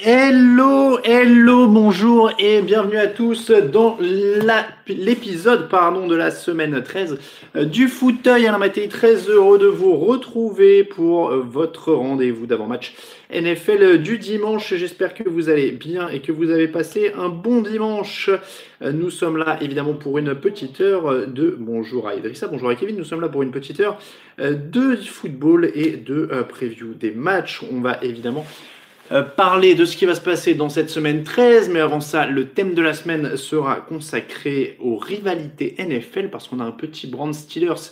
Hello, hello, bonjour et bienvenue à tous dans l'épisode pardon, de la semaine 13 euh, du fauteuil à la matinée. Très heureux de vous retrouver pour euh, votre rendez-vous d'avant-match NFL du dimanche. J'espère que vous allez bien et que vous avez passé un bon dimanche. Euh, Nous sommes là évidemment pour une petite heure euh, de bonjour à Idrissa, bonjour à Kevin. Nous sommes là pour une petite heure euh, de football et de euh, preview des matchs. On va évidemment euh, parler de ce qui va se passer dans cette semaine 13, mais avant ça, le thème de la semaine sera consacré aux rivalités NFL parce qu'on a un petit brand Steelers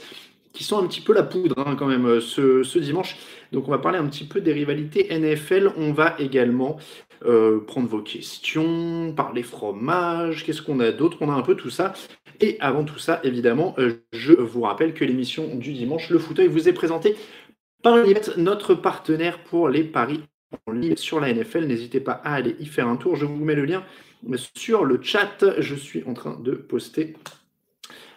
qui sont un petit peu la poudre hein, quand même euh, ce, dimanche. Donc on va parler un petit peu des rivalités NFL. On va également euh, prendre vos questions, parler fromage, qu'est-ce qu'on a d'autre? On a un peu tout ça. Et avant tout ça, évidemment, je vous rappelle que l'émission du dimanche, le fauteuil, vous est présentée par notre partenaire pour les paris sur la NFL. N'hésitez pas à aller y faire un tour. Je vous mets le lien sur le chat. Je suis en train de poster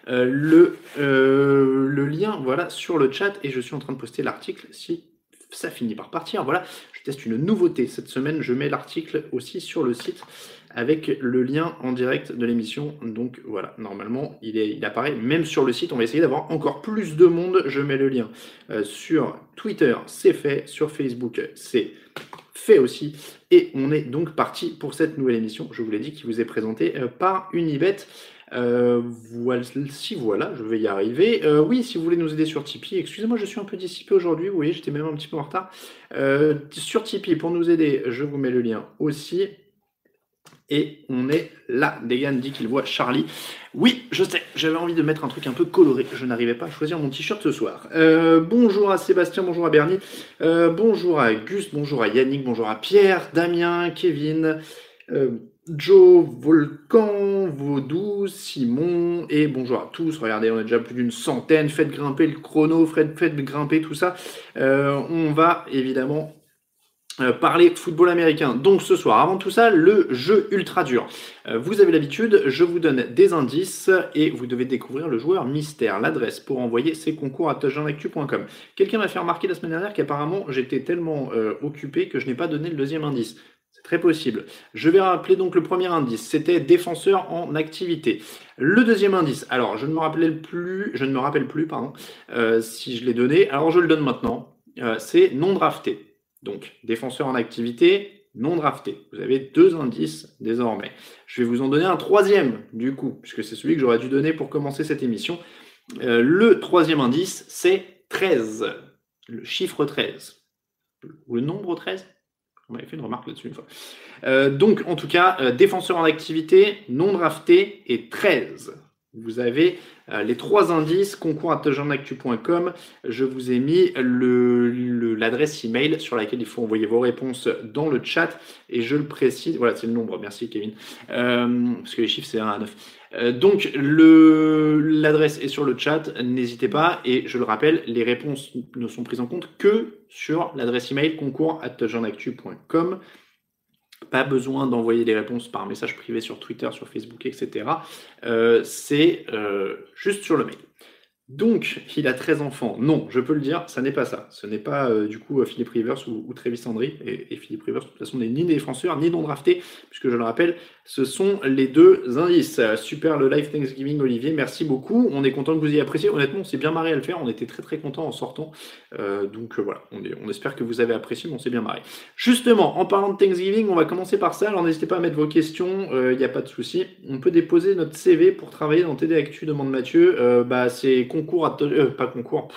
euh, le, euh, le lien voilà, sur le chat et je suis en train de poster l'article si ça finit par partir. Voilà, je teste une nouveauté cette semaine. Je mets l'article aussi sur le site avec le lien en direct de l'émission. Donc voilà, normalement, il, est, il apparaît même sur le site. On va essayer d'avoir encore plus de monde. Je mets le lien euh, sur Twitter, c'est fait. Sur Facebook, c'est fait aussi. Et on est donc parti pour cette nouvelle émission. Je vous l'ai dit, qui vous est présentée euh, par Unibet. Euh, voici, voilà, je vais y arriver. Oui, si vous voulez nous aider sur Tipeee, excusez-moi, je suis un peu dissipé aujourd'hui, vous voyez, j'étais même un petit peu en retard. Sur Tipeee, pour nous aider, je vous mets le lien aussi. Et on est là. Degan dit qu'il voit Charlie. Oui, je sais, j'avais envie de mettre un truc un peu coloré. Je n'arrivais pas à choisir mon t-shirt ce soir. Euh, bonjour à Sébastien, bonjour à Bernie, euh, bonjour à Gus, bonjour à Yannick, bonjour à Pierre, Damien, Kevin, euh, Joe, Volcan, Vaudou, Simon, et bonjour à tous. Regardez, on est déjà plus d'une centaine. Faites grimper le chrono, faites, faites grimper tout ça. Euh, on va évidemment parler football américain. Donc ce soir, avant tout ça, le jeu ultra dur. Euh, vous avez l'habitude, je vous donne des indices et vous devez découvrir le joueur mystère. L'adresse pour envoyer ces concours à touchdownactu.com. Quelqu'un m'a fait remarquer la semaine dernière qu'apparemment j'étais tellement euh, occupé que je n'ai pas donné le deuxième indice. C'est très possible. Je vais rappeler donc le premier indice. C'était défenseur en activité. Le deuxième indice. Alors, je ne me rappelle plus, je ne me rappelle plus, pardon, euh, si je l'ai donné. Alors, je le donne maintenant. Euh, c'est non drafté. Donc, défenseur en activité, non drafté. Vous avez deux indices désormais. Je vais vous en donner un troisième, du coup, puisque c'est celui que j'aurais dû donner pour commencer cette émission. Euh, le troisième indice, c'est 13. Le chiffre 13. Ou le nombre 13 on m'avait fait une remarque là-dessus une fois. Euh, donc, en tout cas, euh, défenseur en activité, non drafté et 13. Vous avez euh, les trois indices, concours à. Je vous ai mis l'adresse email sur laquelle il faut envoyer vos réponses dans le chat. Et je le précise, voilà, c'est le nombre. Merci Kevin. Euh, parce que les chiffres, c'est 1 à 9. Euh, donc, l'adresse est sur le chat. N'hésitez pas. Et je le rappelle, les réponses ne sont prises en compte que sur l'adresse email concours touchdownactu.com. Pas besoin d'envoyer les réponses par message privé sur Twitter, sur Facebook, etc. Euh, c'est euh, juste sur le mail. Donc, il a 13 enfants. Non, je peux le dire, ça n'est pas ça. Ce n'est pas euh, du coup Philippe Rivers ou, Travis Landry. Et, et Philippe Rivers, de toute façon, n'est ni défenseur ni non drafté, puisque je le rappelle, Ce sont les deux indices. Super le live Thanksgiving, Olivier. Merci beaucoup. On est content que vous ayez apprécié. Honnêtement, on s'est bien marré à le faire. On était très très content en sortant. Euh, donc euh, voilà, on, espère que vous avez apprécié, mais on s'est bien marré. Justement, en parlant de Thanksgiving, on va commencer par ça. Alors n'hésitez pas à mettre vos questions. Il euh, n'y a pas de souci. On peut déposer notre CV pour travailler dans TD Actu, demande Mathieu. bah, c'est concours à... pas concours.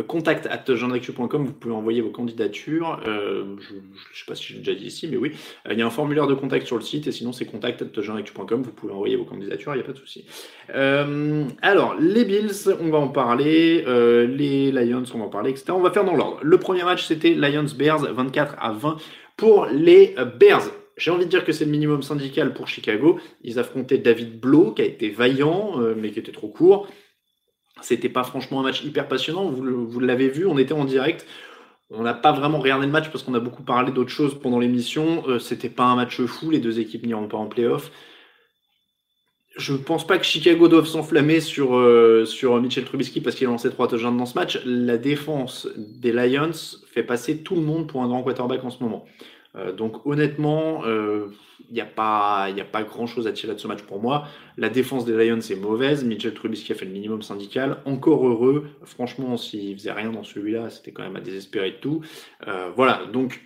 Contact at vous pouvez envoyer vos candidatures. Euh, je ne sais pas si j'ai déjà dit ici, mais oui. Euh, il y a un formulaire de contact sur le site et sinon c'est contact at vous pouvez envoyer vos candidatures, il n'y a pas de souci. alors, les Bills, on va en parler. les Lions, on va en parler, etc. On va faire dans l'ordre. Le premier match, c'était Lions-Bears, 24 à 20 pour les Bears. J'ai envie de dire que c'est le minimum syndical pour Chicago. Ils affrontaient David Blow, qui a été vaillant, mais qui était trop court. C'était pas franchement un match hyper passionnant. Vous, l'avez vu, on était en direct. On n'a pas vraiment regardé le match parce qu'on a beaucoup parlé d'autres choses pendant l'émission. Euh, c'était pas un match fou. Les deux équipes n'iront pas en playoff. Je pense pas que Chicago doive s'enflammer sur, euh, sur Mitchell Trubisky parce qu'il a lancé trois touchdowns dans ce match. La défense des Lions fait passer tout le monde pour un grand quarterback en ce moment. Euh, donc honnêtement, il euh, n'y a pas, a pas grand-chose à tirer de ce match pour moi. La défense des Lions est mauvaise. Mitchell Trubisky a fait le minimum syndical. Encore heureux. Franchement, s'il faisait rien dans celui-là, c'était quand même à désespérer de tout. Euh, voilà, donc...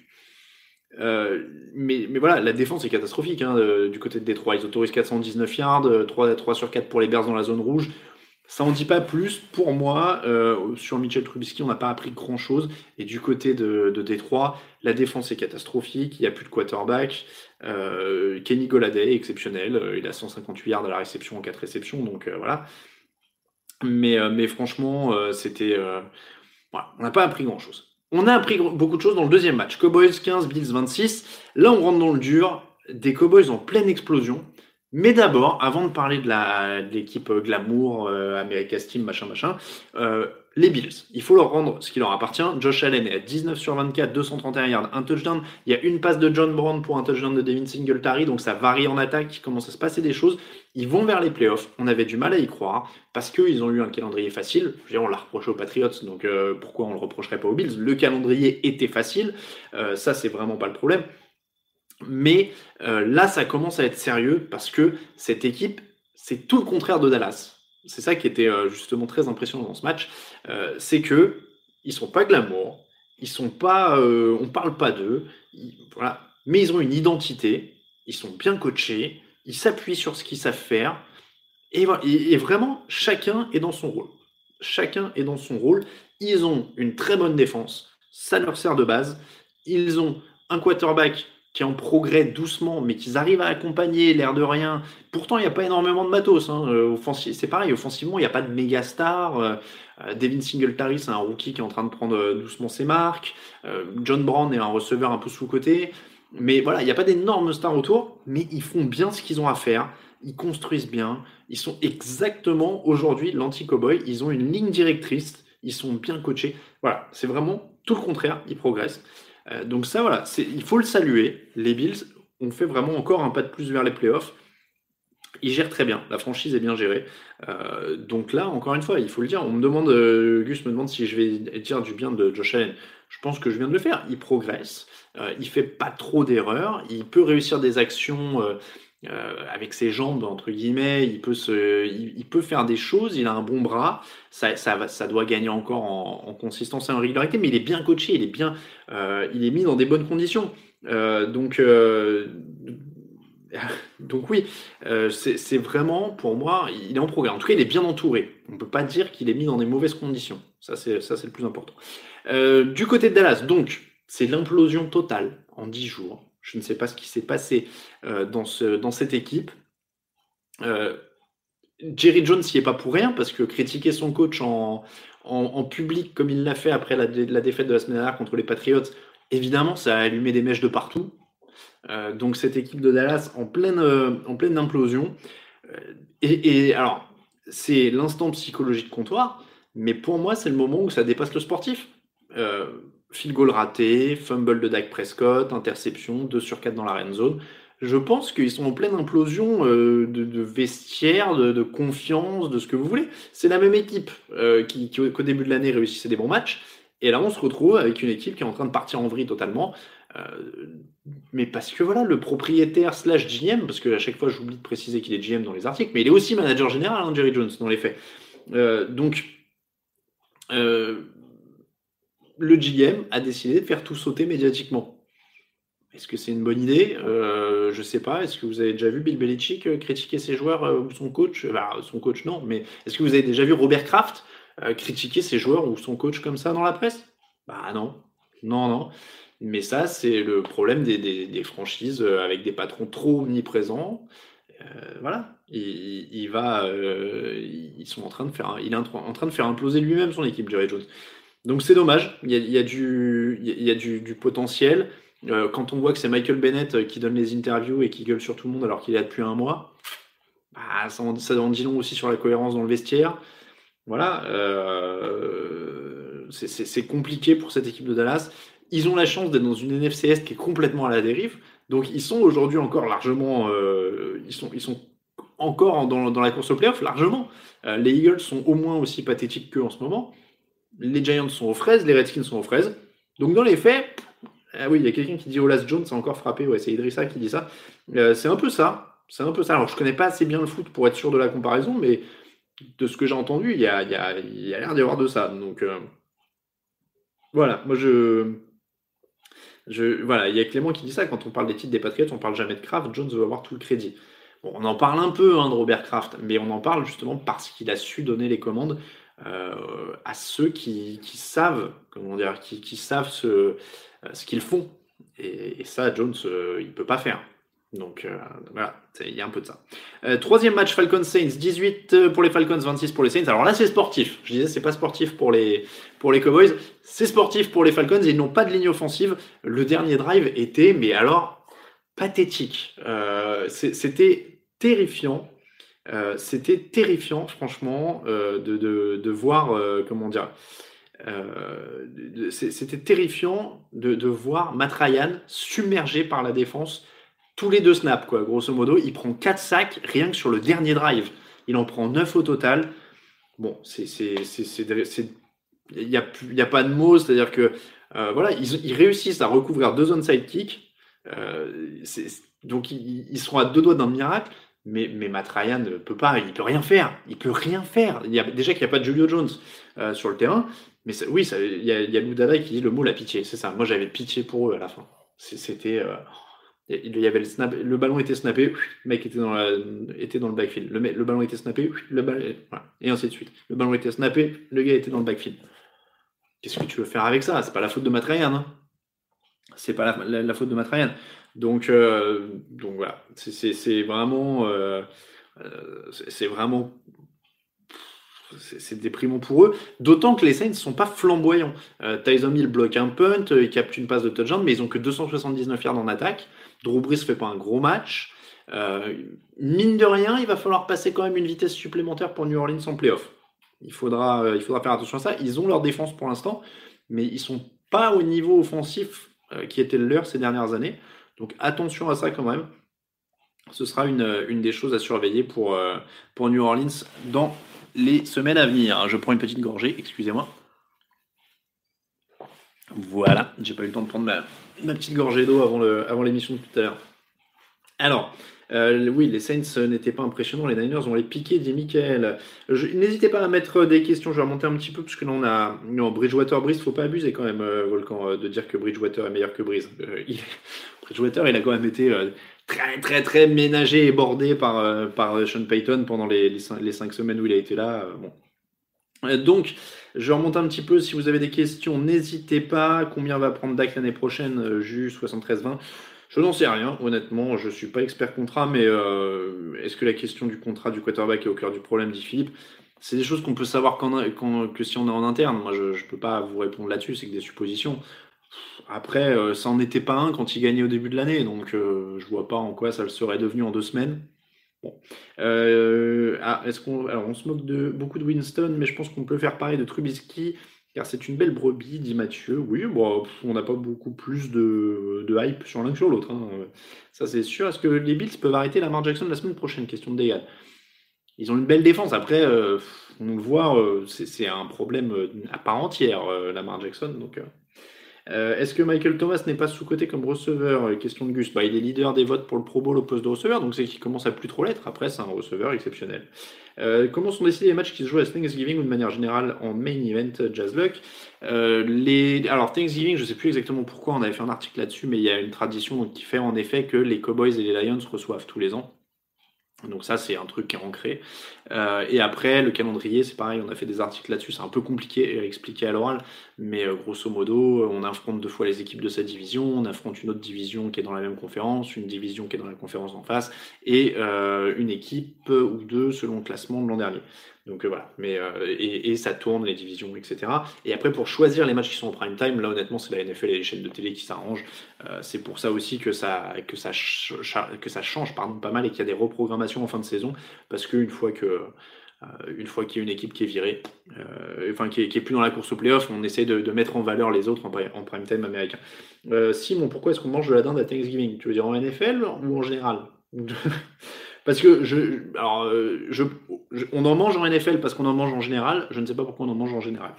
mais, mais, voilà, la défense est catastrophique hein, du côté de Détroit. Ils autorisent 419 yards, 3, 3 sur 4 pour les Bears dans la zone rouge. Ça en dit pas plus. Pour moi, euh, sur Mitchell Trubisky, on n'a pas appris grand-chose. Et du côté de, Détroit, la défense est catastrophique. Il n'y a plus de quarterback. Euh, Kenny Goladay est exceptionnel. Euh, il a 158 yards à la réception en 4 réceptions. Donc voilà. Mais, franchement, c'était. On n'a pas appris grand-chose. On a appris beaucoup de choses dans le deuxième match. Cowboys 15, Bills 26. Là, on rentre dans le dur. Des Cowboys en pleine explosion. Mais d'abord, avant de parler de l'équipe euh, glamour, euh, America's Team, machin, machin, euh, les Bills, il faut leur rendre ce qui leur appartient. Josh Allen est à 19 sur 24, 231 yards, un touchdown. Il y a une passe de John Brown pour un touchdown de Devin Singletary, donc ça varie en attaque, il commence à se passer des choses. Ils vont vers les playoffs, on avait du mal à y croire, parce qu'ils ont eu un calendrier facile. Dire, on l'a reproché aux Patriots, donc euh, pourquoi on le reprocherait pas aux Bills? Le calendrier était facile, ça c'est vraiment pas le problème. Mais euh, là, ça commence à être sérieux parce que cette équipe, c'est tout le contraire de Dallas. C'est ça qui était euh, justement très impressionnant dans ce match. Euh, c'est que ils sont pas glamour, ils sont pas, on parle pas d'eux, voilà. Mais ils ont une identité, ils sont bien coachés, ils s'appuient sur ce qu'ils savent faire. Et, et, vraiment, chacun est dans son rôle. Chacun est dans son rôle. Ils ont une très bonne défense, ça leur sert de base. Ils ont un quarterback qui en progrès doucement, mais qu'ils arrivent à accompagner l'air de rien. Pourtant, il n'y a pas énormément de matos. Hein. Euh, c'est pareil, offensivement, il n'y a pas de méga star. Euh, euh, Devin Singletary, c'est un rookie qui est en train de prendre doucement ses marques. John Brown est un receveur un peu sous-côté. Mais voilà, il n'y a pas d'énormes stars autour, mais ils font bien ce qu'ils ont à faire. Ils construisent bien. Ils sont exactement aujourd'hui l'anti-cowboy. Ils ont une ligne directrice. Ils sont bien coachés. Voilà, c'est vraiment tout le contraire. Ils progressent. Euh, donc ça, voilà, il faut le saluer. Les Bills ont fait vraiment encore un pas de plus vers les playoffs. Ils gèrent très bien, la franchise est bien gérée. Euh, donc là, encore une fois, il faut le dire. On me demande, euh, Gus me demande si je vais dire du bien de Josh Allen. Je pense que je viens de le faire. Il progresse, il fait pas trop d'erreurs, il peut réussir des actions euh, avec ses jambes, entre guillemets, il peut, se, il, peut faire des choses, il a un bon bras, ça, ça, doit gagner encore en, consistance et en régularité, mais il est bien coaché, il est, bien, euh, il est mis dans des bonnes conditions. Euh, donc, donc oui, c'est vraiment, pour moi, il est en progrès. En tout cas, il est bien entouré. On ne peut pas dire qu'il est mis dans des mauvaises conditions. Ça, c'est le plus important. du côté de Dallas, donc, c'est l'implosion totale en 10 jours. Je ne sais pas ce qui s'est passé euh, dans, ce, dans cette équipe. Euh, Jerry Jones n'y est pas pour rien parce que critiquer son coach en, public comme il l'a fait après la, défaite de la semaine dernière contre les Patriots, évidemment, ça a allumé des mèches de partout. Euh, donc cette équipe de Dallas en pleine, implosion. Et, et, alors, c'est l'instant psychologique de comptoir, mais pour moi, c'est le moment où ça dépasse le sportif field goal raté, fumble de Dak Prescott, interception, 2 sur 4 dans la red zone. Je pense qu'ils sont en pleine implosion euh, de, vestiaire, de, confiance, de ce que vous voulez. C'est la même équipe euh, qui, qui, au début de l'année, réussissait des bons matchs. Et là, on se retrouve avec une équipe qui est en train de partir en vrille totalement. mais parce que voilà, le propriétaire slash GM, parce que chaque fois j'oublie de préciser qu'il est GM dans les articles, mais il est aussi manager général, hein, Jerry Jones, dans les faits. donc, le GM a décidé de faire tout sauter médiatiquement. Est-ce que c'est une bonne idée? Euh, Je ne sais pas. Est-ce que vous avez déjà vu Bill Belichick euh, critiquer ses joueurs euh, ou son coach? Bah, Son coach, non. Mais est-ce que vous avez déjà vu Robert Kraft critiquer ses joueurs ou son coach comme ça dans la presse? Bah non. Non, non. Mais ça, c'est le problème des, franchises avec des patrons trop omniprésents. voilà. Il, va, ils sont en train de faire, il est en train de faire imploser lui-même son équipe, Jerry Jones. Donc c'est dommage. Il y a, du, potentiel. Euh, quand on voit que c'est Michael Bennett euh, qui donne les interviews et qui gueule sur tout le monde alors qu'il est là depuis un mois, bah, ça, en, ça dit long aussi sur la cohérence dans le vestiaire. Voilà, euh, c'est compliqué pour cette équipe de Dallas. Ils ont la chance d'être dans une NFC Est qui est complètement à la dérive. Donc ils sont aujourd'hui encore largement, ils, sont, ils sont encore dans, dans la course au playoff largement. les Eagles sont au moins aussi pathétiques qu'eux en ce moment. Les Giants sont aux fraises, les Redskins sont aux fraises. Donc dans les faits, ah oui, il y a quelqu'un qui dit Olas Jones a encore frappé. Ouais, c'est Idrissa qui dit ça. Euh, c'est un peu ça. C'est un peu ça. Alors, je connais pas assez bien le foot pour être sûr de la comparaison, mais de ce que j'ai entendu, il y a, l'air d'y avoir de ça. Donc, euh, voilà. Moi, je. Je, voilà, il y a Clément qui dit ça. Quand on parle des titres des Patriots, on parle jamais de Kraft. Jones veut avoir tout le crédit. Bon, on en parle un peu hein, de Robert Kraft, mais on en parle justement parce qu'il a su donner les commandes euh, à ceux qui, savent, comment dire, qui, savent ce, euh, ce qu'ils font. Et, ça, Jones, euh, il peut pas faire. Donc voilà, il y a un peu de ça. troisième match Falcons Saints, 18 pour les Falcons, 26 pour les Saints. Alors là, c'est sportif. Je disais, c'est pas sportif pour les pour les Cowboys, c'est sportif pour les Falcons. Ils n'ont pas de ligne offensive. Le dernier drive était, mais alors pathétique. C'était terrifiant. C'était terrifiant, franchement, de, de, de, voir comment dire euh, c'était terrifiant de, voir Matt Ryan submergé par la défense tous les deux snaps, quoi. Grosso modo, il prend 4 sacs rien que sur le dernier drive. Il en prend 9 au total. Bon, c'est. Il n'y a, a, pas de mots, c'est-à-dire que euh, voilà, ils, réussissent à recouvrir deux onside kicks. Euh, donc ils, seront à deux doigts d'un miracle. Mais, mais Matt Ryan ne peut pas, il peut rien faire. Il peut rien faire. Il y a, déjà qu'il n'y a pas de Julio Jones sur le terrain. Mais oui, il y a, y a qui dit le mot la pitié, c'est ça. Moi, j'avais pitié pour eux à la fin. C'était. Euh, il y avait le snap, le ballon était snappé, le mec était dans, était dans le backfield. Le, ballon était snappé, le ballon, et ainsi de suite. Le ballon était snappé, le gars était dans le backfield. Qu'est-ce que tu veux faire avec ça? C'est pas la faute de Matrayan. Hein c'est pas la, faute de Matrayan. Donc, euh, donc voilà, c'est vraiment, euh, c'est vraiment c'est déprimant pour eux. D'autant que les Saints ne sont pas flamboyants. Euh, Tyson Hill bloque un punt, euh, il capte une passe de touchdown, mais ils ont que 279 yards en attaque. Drew Brees fait pas un gros match. Euh, mine de rien, il va falloir passer quand même une vitesse supplémentaire pour New Orleans en playoff. Il faudra, il faudra faire attention à ça. Ils ont leur défense pour l'instant, mais ils sont pas au niveau offensif qui était le leur ces dernières années. Donc attention à ça quand même. Ce sera une, une des choses à surveiller pour, pour New Orleans dans les semaines à venir. Je prends une petite gorgée, excusez-moi. Voilà, j'ai pas eu le temps de prendre ma, petite gorgée d'eau avant, avant l'émission de tout à l'heure. Alors, euh, oui, les Saints n'étaient pas impressionnants, les Niners ont les piqués, dit Michael. N'hésitez pas à mettre des questions, je vais remonter un petit peu, parce que là on a non, Bridgewater, Breeze, faut pas abuser quand même, euh, Volcan, euh, de dire que Bridgewater est meilleur que Breeze. Bridgewater, il a quand même été très très très ménagé et bordé par, euh, par Sean Payton pendant les, les, cinq, semaines où il a été là. Euh, bon. Euh, donc, je remonte un petit peu. Si vous avez des questions, n'hésitez pas. Combien va prendre Dak l'année prochaine Jus 73-20 Je n'en sais rien, honnêtement. Je ne suis pas expert contrat, mais est-ce que la question du contrat du quarterback est au cœur du problème, dit Philippe? C'est des choses qu'on peut savoir que si on est en interne. Moi, je ne peux pas vous répondre là-dessus, c'est que des suppositions. Après, euh, ça n'en était pas un quand il gagnait au début de l'année, donc euh, je vois pas en quoi ça le serait devenu en deux semaines. Bon. Euh, ah, est-ce qu'on, alors on se moque de beaucoup de Winston, mais je pense qu'on peut faire pareil de Trubisky, car c'est une belle brebis, dit Mathieu. Oui, on n'a pas beaucoup plus de, hype sur l'un que sur l'autre. Hein. Ça, c'est sûr. Est-ce que les Bills peuvent arrêter Lamar Jackson la semaine prochaine? Question de dégâts. Ils ont une belle défense. Après, on le voit, c'est un problème à part entière, Lamar Jackson. Donc, Est-ce que Michael Thomas n'est pas sous-côté comme receveur? Question de Gus. Bah, il est leader des votes pour le Pro Bowl au poste de receveur, donc c'est qu'il commence à plus trop l'être. Après, c'est un receveur exceptionnel. comment sont décidés les matchs qui se jouent à Thanksgiving ou de manière générale en main event Jazz Luck? Les... Alors, Thanksgiving, je ne sais plus exactement pourquoi, on avait fait un article là-dessus, mais il y a une tradition qui fait en effet que les Cowboys et les Lions reçoivent tous les ans. Donc ça, c'est un truc qui est ancré. Euh, et après, le calendrier, c'est pareil, on a fait des articles là-dessus, c'est un peu compliqué à expliquer à l'oral, mais euh, grosso modo, on affronte deux fois les équipes de sa division, on affronte une autre division qui est dans la même conférence, une division qui est dans la conférence en face, et euh, une équipe ou deux selon le classement de l'an dernier. Donc euh, voilà, mais euh, et, ça tourne les divisions, etc. Et après pour choisir les matchs qui sont en prime time, là honnêtement c'est la NFL et les chaînes de télé qui s'arrangent. Euh, c'est pour ça aussi que ça que ça que ça change pas mal et qu'il y a des reprogrammations en fin de saison parce qu'une fois que une fois qu'il y a une équipe qui est virée, enfin qui est, plus dans la course au playoff, on essaie de, mettre en valeur les autres en, en prime time américain. Simon, pourquoi est-ce qu'on mange de la dinde à Thanksgiving? Tu veux dire en NFL ou en général? Parce que je, alors, euh, je, on en mange en NFL parce qu'on en mange en général. Je ne sais pas pourquoi on en mange en général.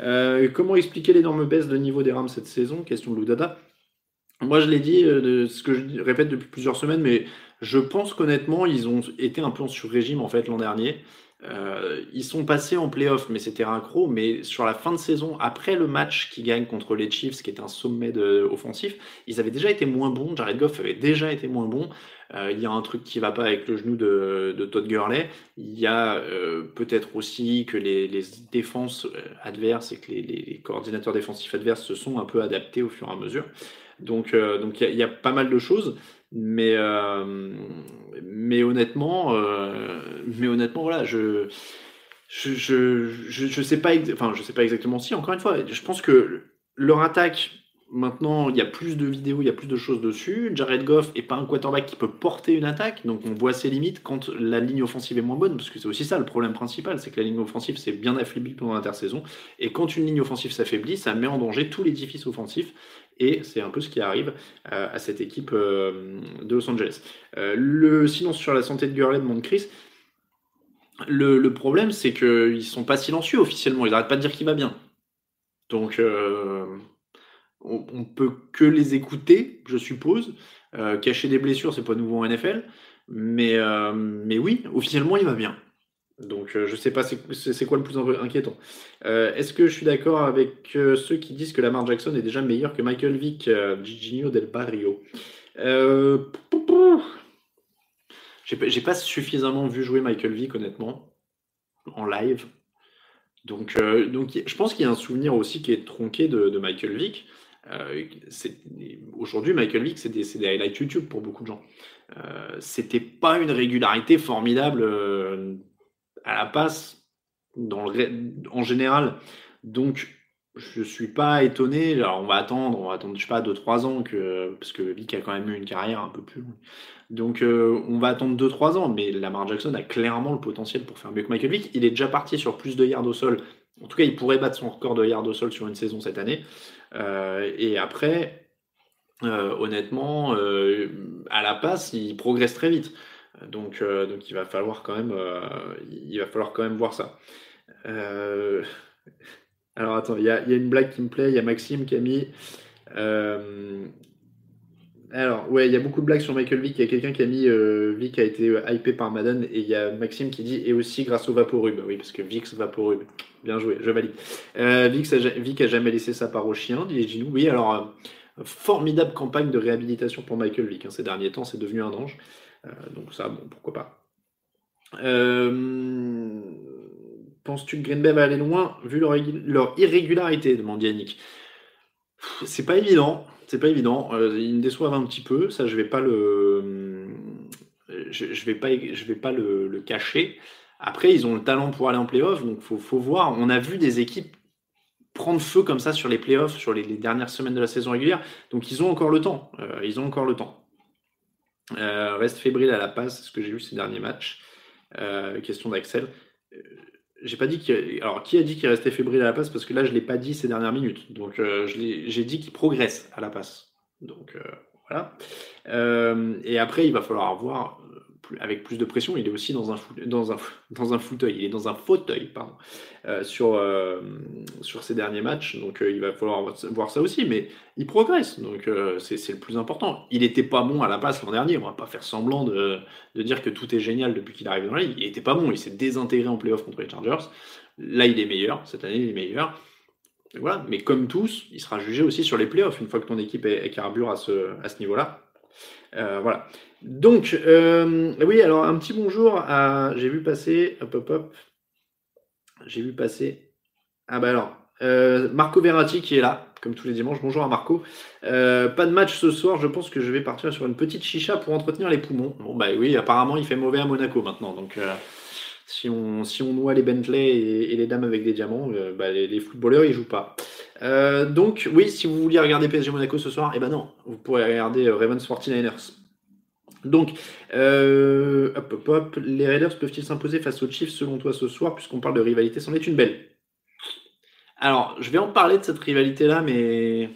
Euh, comment expliquer l'énorme baisse de niveau des Rams cette saison? Question de Loudada. Moi, je l'ai dit, euh, ce que je répète depuis plusieurs semaines, mais je pense qu'honnêtement, ils ont été un peu en sur-régime en fait l'an dernier. Ils sont passés en playoff, mais c'était raccro. Mais sur la fin de saison, après le match qu'ils gagnent contre les Chiefs, qui est un sommet offensif, ils avaient déjà été moins bons. Jared Goff avait déjà été moins bon. Euh, il y a un truc qui va pas avec le genou de, Todd Gurley. Il y a euh, peut-être aussi que les, défenses euh, adverses et que les, coordinateurs défensifs adverses se sont un peu adaptés au fur et à mesure. Donc, donc il y, a pas mal de choses, mais mais honnêtement, mais honnêtement, voilà, je je, je, je, sais pas, enfin, je sais pas exactement si. Encore une fois, je pense que leur attaque Maintenant, il y a plus de vidéos, il y a plus de choses dessus. Jared Goff est pas un quarterback qui peut porter une attaque, donc on voit ses limites quand la ligne offensive est moins bonne, parce que c'est aussi ça le problème principal, c'est que la ligne offensive s'est bien affaiblie pendant l'intersaison, et quand une ligne offensive s'affaiblit, ça met en danger tout l'édifice offensif, et c'est un peu ce qui arrive euh, à cette équipe euh, de Los Angeles. Euh, le silence sur la santé de Gurley demande Chris. Le, problème, c'est qu'ils sont pas silencieux officiellement, ils n'arrêtent pas de dire qu'il va bien. Donc on, on, peut que les écouter, je suppose. Cacher des blessures, c'est pas nouveau en NFL. Mais oui, officiellement, il va bien. Donc, euh, je sais pas c'est quoi le plus inquiétant. Est-ce que je suis d'accord avec ceux qui disent que Lamar Jackson est déjà meilleur que Michael Vick, Giginio Del Barrio? J'ai pas suffisamment vu jouer Michael Vick, honnêtement, en live. Donc, donc je pense qu'il y a un souvenir aussi qui est tronqué de, Michael Vick. Euh, aujourd'hui, Michael Vick, c'est des, highlights YouTube pour beaucoup de gens. Euh, C'était pas une régularité formidable euh, à la passe en général. Donc, je suis pas étonné. Alors, on va attendre, on va attendre, je sais pas, 2-3 ans, que, parce que Vick a quand même eu une carrière un peu plus longue. Donc, euh, on va attendre 2-3 ans, mais Lamar Jackson a clairement le potentiel pour faire mieux que Michael Vick. Il est déjà parti sur plus de yards au sol. En tout cas, il pourrait battre son record de yards au sol sur une saison cette année. Euh, et après, euh, honnêtement, à la passe, il progresse très vite. Donc, donc il va falloir quand même, il va falloir quand même voir ça. alors attends, il y, a, une blague qui me plaît. Il y a Maxime qui a mis. alors, ouais, il y a beaucoup de blagues sur Michael Vick. Il y a quelqu'un qui a mis Vick a été hypé par Madden et il y a Maxime qui dit et aussi grâce au Vaporub. Oui, parce que Vix Vaporub. Bien joué, je valide. Euh, Vic, a, jamais laissé sa part au chien, dit Ginou. Oui, alors, euh, formidable campagne de réhabilitation pour Michael Vick. Hein. Ces derniers temps, c'est devenu un ange. Euh, donc ça, bon, pourquoi pas. Euh, penses-tu que Green Bay va aller loin vu leur, irrégularité demande Yannick. C'est pas évident. C'est pas évident. ils me déçoivent un petit peu. Ça, je vais pas le. Je, vais pas, je vais pas le cacher. Après, ils ont le talent pour aller en playoff, donc il faut, voir. On a vu des équipes prendre feu comme ça sur les playoffs, sur les, dernières semaines de la saison régulière, donc ils ont encore le temps. Euh, ils ont encore le temps. Euh, reste fébrile à la passe, c'est ce que j'ai vu ces derniers matchs. Euh, question d'Axel. J'ai pas dit. Alors, qui a dit qu'il restait fébrile à la passe? Parce que là, je l'ai pas dit ces dernières minutes. Donc, j'ai dit qu'il progresse à la passe. Donc, voilà. et après, il va falloir voir avec plus de pression. Il est aussi dans un, dans un, dans un fauteuil. Il est dans un fauteuil, pardon, euh, sur, euh, sur ses derniers matchs. Donc il va falloir voir ça aussi. Mais il progresse. Donc c'est le plus important. Il n'était pas bon à la passe l'an dernier. On va pas faire semblant de, de dire que tout est génial depuis qu'il arrive dans la ligue. Il n'était pas bon. Il s'est désintégré en playoff contre les Chargers. Là, il est meilleur. Cette année, il est meilleur. voilà. Mais comme tous, il sera jugé aussi sur les playoffs une fois que ton équipe est, est carbure à ce, à ce niveau-là. voilà. Donc, euh, oui, alors un petit bonjour à. J'ai vu passer. Hop, hop, hop. J'ai vu passer. Ah, bah alors. Euh, Marco Verratti qui est là, comme tous les dimanches. Bonjour à Marco. Euh, pas de match ce soir. Je pense que je vais partir sur une petite chicha pour entretenir les poumons. Bon, bah oui, apparemment, il fait mauvais à Monaco maintenant. Donc, si, on, si on noie les Bentley et, les dames avec des diamants, bah, les, footballeurs, ils jouent pas. donc, oui, si vous vouliez regarder PSG Monaco ce soir, eh ben non, vous pourrez regarder Ravens 49ers. Donc, euh, les Raiders peuvent-ils s'imposer face aux Chiefs selon toi ce soir, puisqu'on parle de rivalité C'en est une belle. Alors, je vais en parler de cette rivalité-là, mais.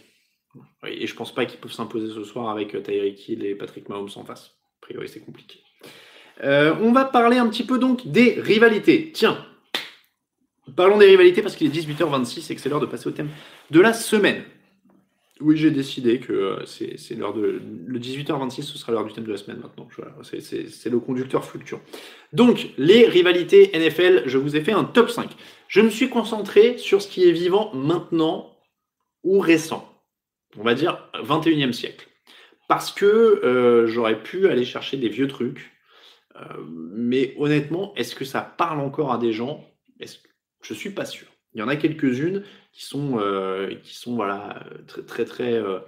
Oui, et je pense pas qu'ils peuvent s'imposer ce soir avec euh, Tyreek Hill et Patrick Mahomes en face. A priori, c'est compliqué. Euh, on va parler un petit peu donc des rivalités. Tiens, parlons des rivalités parce qu'il est 18h26 et que c'est l'heure de passer au thème de la semaine. Oui, j'ai décidé que euh, c'est l'heure de. Le 18h26, ce sera l'heure du thème de la semaine maintenant. C'est le conducteur fluctuant. Donc, les rivalités NFL, je vous ai fait un top 5. Je me suis concentré sur ce qui est vivant maintenant ou récent. On va dire 21e siècle. Parce que euh, j'aurais pu aller chercher des vieux trucs. Euh, mais honnêtement, est-ce que ça parle encore à des gens? Je suis pas sûr. Il y en a quelques-unes qui sont, euh, qui sont voilà, très, très, très euh,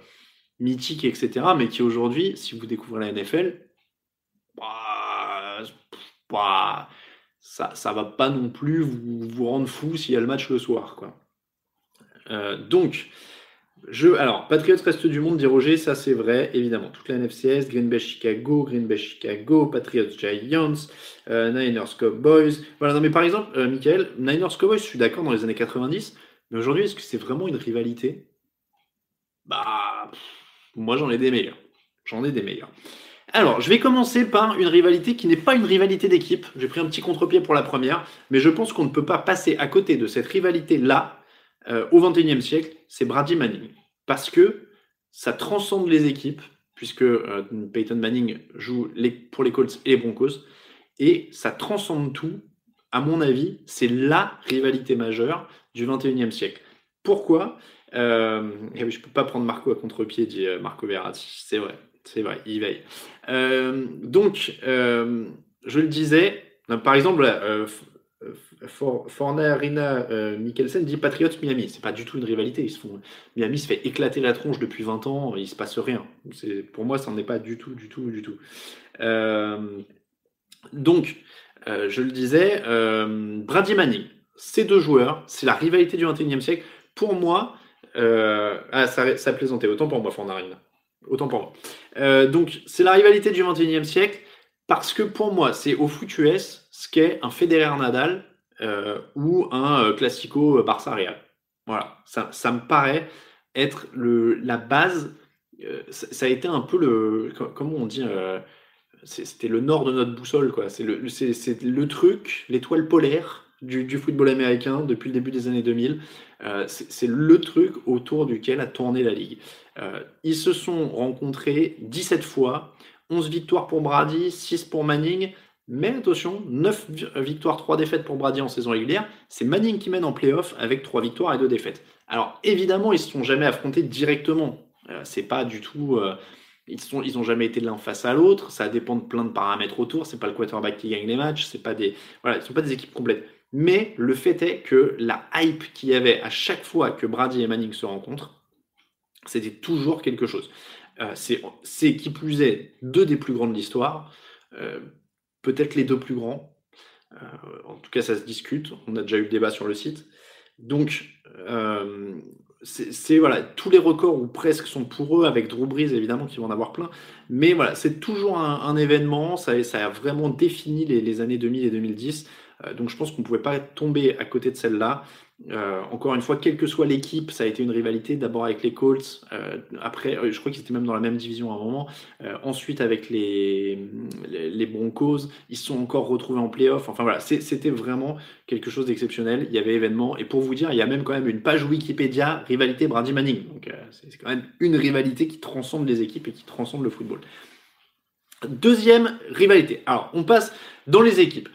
mythiques, etc. Mais qui aujourd'hui, si vous découvrez la NFL, bah, bah, ça ne va pas non plus vous, vous rendre fou s'il y a le match le soir. Quoi. Euh, donc, je, alors, Patriots reste du monde, dit Roger, ça c'est vrai, évidemment. Toute la NFCS, Green Bay Chicago, Green Bay Chicago, Patriots Giants, Niners Cowboys. Voilà, non mais par exemple, Michael, Niners Cowboys, je suis d'accord dans les années 90, mais aujourd'hui, est-ce que c'est vraiment une rivalité? Bah, moi j'en ai des meilleurs. J'en ai des meilleurs. Alors, je vais commencer par une rivalité qui n'est pas une rivalité d'équipe. J'ai pris un petit contre-pied pour la première, mais je pense qu'on ne peut pas passer à côté de cette rivalité-là euh, au XXIe siècle. C'est Brady Manning. Parce que ça transcende les équipes, puisque euh, Peyton Manning joue pour les Colts et les Broncos, et ça transcende tout. À mon avis, c'est la rivalité majeure du 21e siècle. Pourquoi? Euh, Je ne peux pas prendre Marco à contre-pied, dit euh, Marco Verratti. C'est vrai, c'est vrai, il veille. Euh, donc, je le disais, par exemple, For, Forner, Rina, Mikkelsen dit Patriots Miami. C'est pas du tout une rivalité. Miami se fait éclater la tronche depuis 20 ans, il se passe rien. Pour moi, ça n'en est pas du tout, du tout, du tout. donc, je le disais, Brady Manning ces deux joueurs, c'est la rivalité du 21e siècle. Pour moi, euh, ah, ça, ça plaisantait, autant pour moi, Fornarine. Autant pour moi. Euh, donc, c'est la rivalité du 21e siècle parce que pour moi, c'est au foot US ce qu'est un Federer Nadal euh, ou un Classico Barça Real. Voilà, ça, ça, me paraît être le, la base. Ça, a été un peu le. Comment on dit C'était le nord de notre boussole, quoi. C'est le, truc, l'étoile polaire du, football américain depuis le début des années 2000. Euh, c'est le truc autour duquel a tourné la ligue. Euh, ils se sont rencontrés 17 fois, 11 victoires pour Brady, 6 pour Manning, mais attention, 9 victoires, 3 défaites pour Brady en saison régulière. C'est Manning qui mène en playoff avec 3 victoires et 2 défaites. Alors évidemment, ils ne se sont jamais affrontés directement. Euh, c'est pas du tout. Ils sont, ils ont jamais été l'un face à l'autre. Ça dépend de plein de paramètres autour. C'est pas le quarterback qui gagne les matchs. C'est pas des, voilà, ils sont pas des équipes complètes. Mais le fait est que la hype qu'il y avait à chaque fois que Brady et Manning se rencontrent, c'était toujours quelque chose. Euh, c'est qui plus est deux des plus grands de l'histoire, euh, peut-être les deux plus grands. Euh, en tout cas, ça se discute. On a déjà eu le débat sur le site. Donc, c'est voilà, tous les records ou presque sont pour eux, avec Drew Brees évidemment qui vont en avoir plein. Mais voilà, c'est toujours un, événement. Ça, ça, a vraiment défini les, les années 2000 et 2010. donc je pense qu'on ne pouvait pas tomber à côté de celle-là. Euh, encore une fois, quelle que soit l'équipe, ça a été une rivalité. D'abord avec les Colts, euh, après, euh, je crois qu'ils étaient même dans la même division à un moment. ensuite avec les, Broncos, ils se sont encore retrouvés en playoff. Enfin voilà, c'était vraiment quelque chose d'exceptionnel. Il y avait événement. Et pour vous dire, il y a même quand même une page Wikipédia rivalité Brady Manning. Donc c'est quand même une rivalité qui transcende les équipes et qui transcende le football. Deuxième rivalité. Alors, on passe dans les équipes.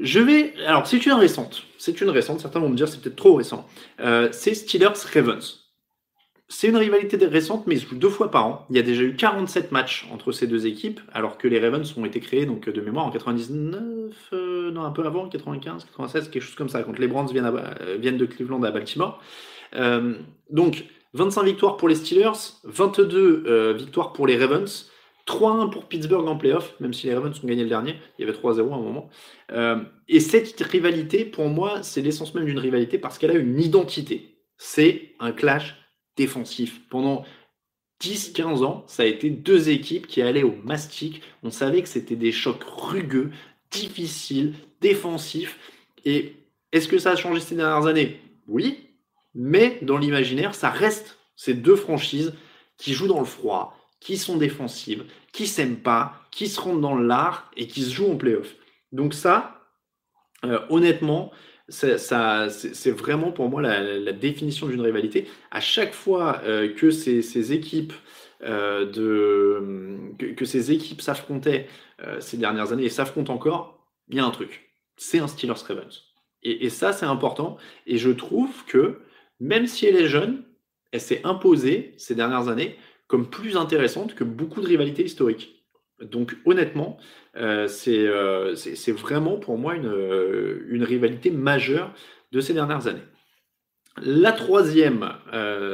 Je vais. Alors, c'est une récente. C'est une récente. Certains vont me dire c'est peut-être trop récent. Euh, c'est Steelers-Ravens. C'est une rivalité récente, mais deux fois par an. Il y a déjà eu 47 matchs entre ces deux équipes, alors que les Ravens ont été créés donc de mémoire en 99, euh, non un peu avant, 95, 96, quelque chose comme ça, quand les Browns viennent, euh, viennent de Cleveland à Baltimore. donc 25 victoires pour les Steelers, 22 victoires pour les Ravens. 3-1 pour Pittsburgh en playoff, même si les Ravens ont gagné le dernier. Il y avait 3-0 à un moment. Euh, et cette rivalité, pour moi, c'est l'essence même d'une rivalité parce qu'elle a une identité. C'est un clash défensif. Pendant 10-15 ans, ça a été deux équipes qui allaient au mastic. On savait que c'était des chocs rugueux, difficiles, défensifs. Et est-ce que ça a changé ces dernières années? Oui. Mais dans l'imaginaire, ça reste ces deux franchises qui jouent dans le froid, qui sont défensives, qui s'aiment pas, qui se rendent dans l'art et qui se jouent en playoff. Donc ça, euh, honnêtement, c'est vraiment pour moi la, définition d'une rivalité. À chaque fois euh, que ces, équipes euh, de, que, ces équipes s'affrontaient ces dernières années et s'affrontent encore, il y a un truc. C'est un Steelers Ravens. Et ça, c'est important. Et je trouve que même si elle est jeune, elle s'est imposée ces dernières années comme plus intéressante que beaucoup de rivalités historiques. Donc honnêtement, euh, euh, c'est vraiment pour moi euh, une, rivalité majeure de ces dernières années. La troisième,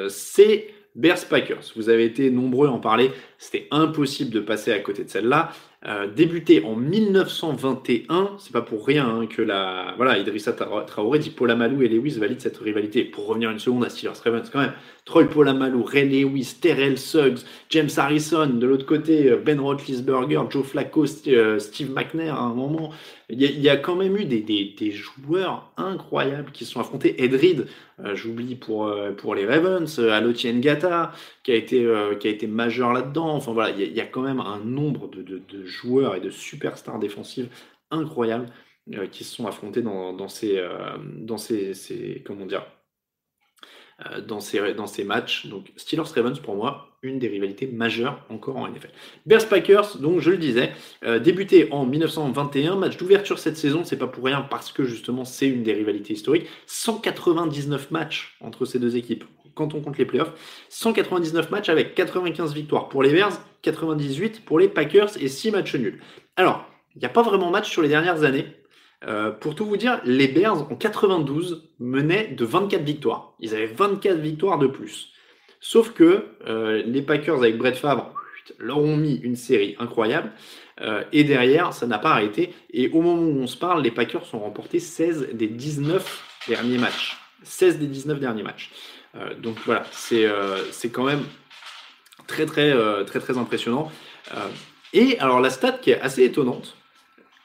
c'est Bears Packers. Vous avez été nombreux à en parler, c'était impossible de passer à côté de celle-là. Euh, débuté en 1921, c'est pas pour rien hein, que la voilà Idrissa Traoré dit Paul Amalou et Lewis valident cette rivalité. Pour revenir une seconde à Steelers Ravens quand même, Troy Amalou, Ray Lewis, Terrell Suggs, James Harrison, de l'autre côté euh, Ben Roethlisberger, Joe Flacco, euh, Steve McNair à un moment. Il y, a, quand même eu des, des, joueurs incroyables qui se sont affrontés. Ed Reed, j'oublie pour pour les Ravens, Aloti Ngata qui a été qui a été majeur là-dedans. Enfin voilà, il y, a quand même un nombre de, de, joueurs et de superstars défensives incroyables euh, qui se sont affrontés dans, dans ces, euh, dans ces, comment dire, euh, dans ces, dans ces matchs. Donc Steelers Ravens pour moi une des rivalités majeures encore en NFL. Bears Packers, donc je le disais, débuté en 1921, match d'ouverture cette saison, c'est pas pour rien parce que justement c'est une des rivalités historiques. 199 matchs entre ces deux équipes quand on compte les playoffs. 199 matchs avec 95 victoires pour les Bears, 98 pour les Packers et 6 matchs nuls. Alors, il n'y a pas vraiment match sur les dernières années. Euh, pour tout vous dire, les Bears en 92 menaient de 24 victoires. Ils avaient 24 victoires de plus. Sauf que euh, les Packers avec Brett Favre leur ont mis une série incroyable. Euh, et derrière, ça n'a pas arrêté. Et au moment où on se parle, les Packers ont remporté 16 des 19 derniers matchs. 16 des 19 derniers matchs. Donc voilà, c'est quand même très très très très impressionnant. et alors la stat qui est assez étonnante,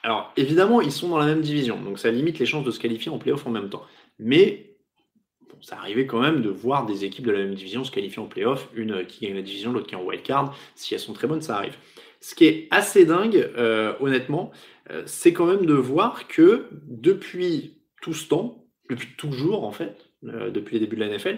alors évidemment ils sont dans la même division, donc ça limite les chances de se qualifier en playoff en même temps. Mais ça arrivait quand même de voir des équipes de la même division se qualifier en playoff, une qui gagne la division, l'autre qui est en wildcard. Si elles sont très bonnes, ça arrive. Ce qui est assez dingue, honnêtement, c'est quand même de voir que depuis tout ce temps, depuis toujours en fait, depuis les débuts de la NFL,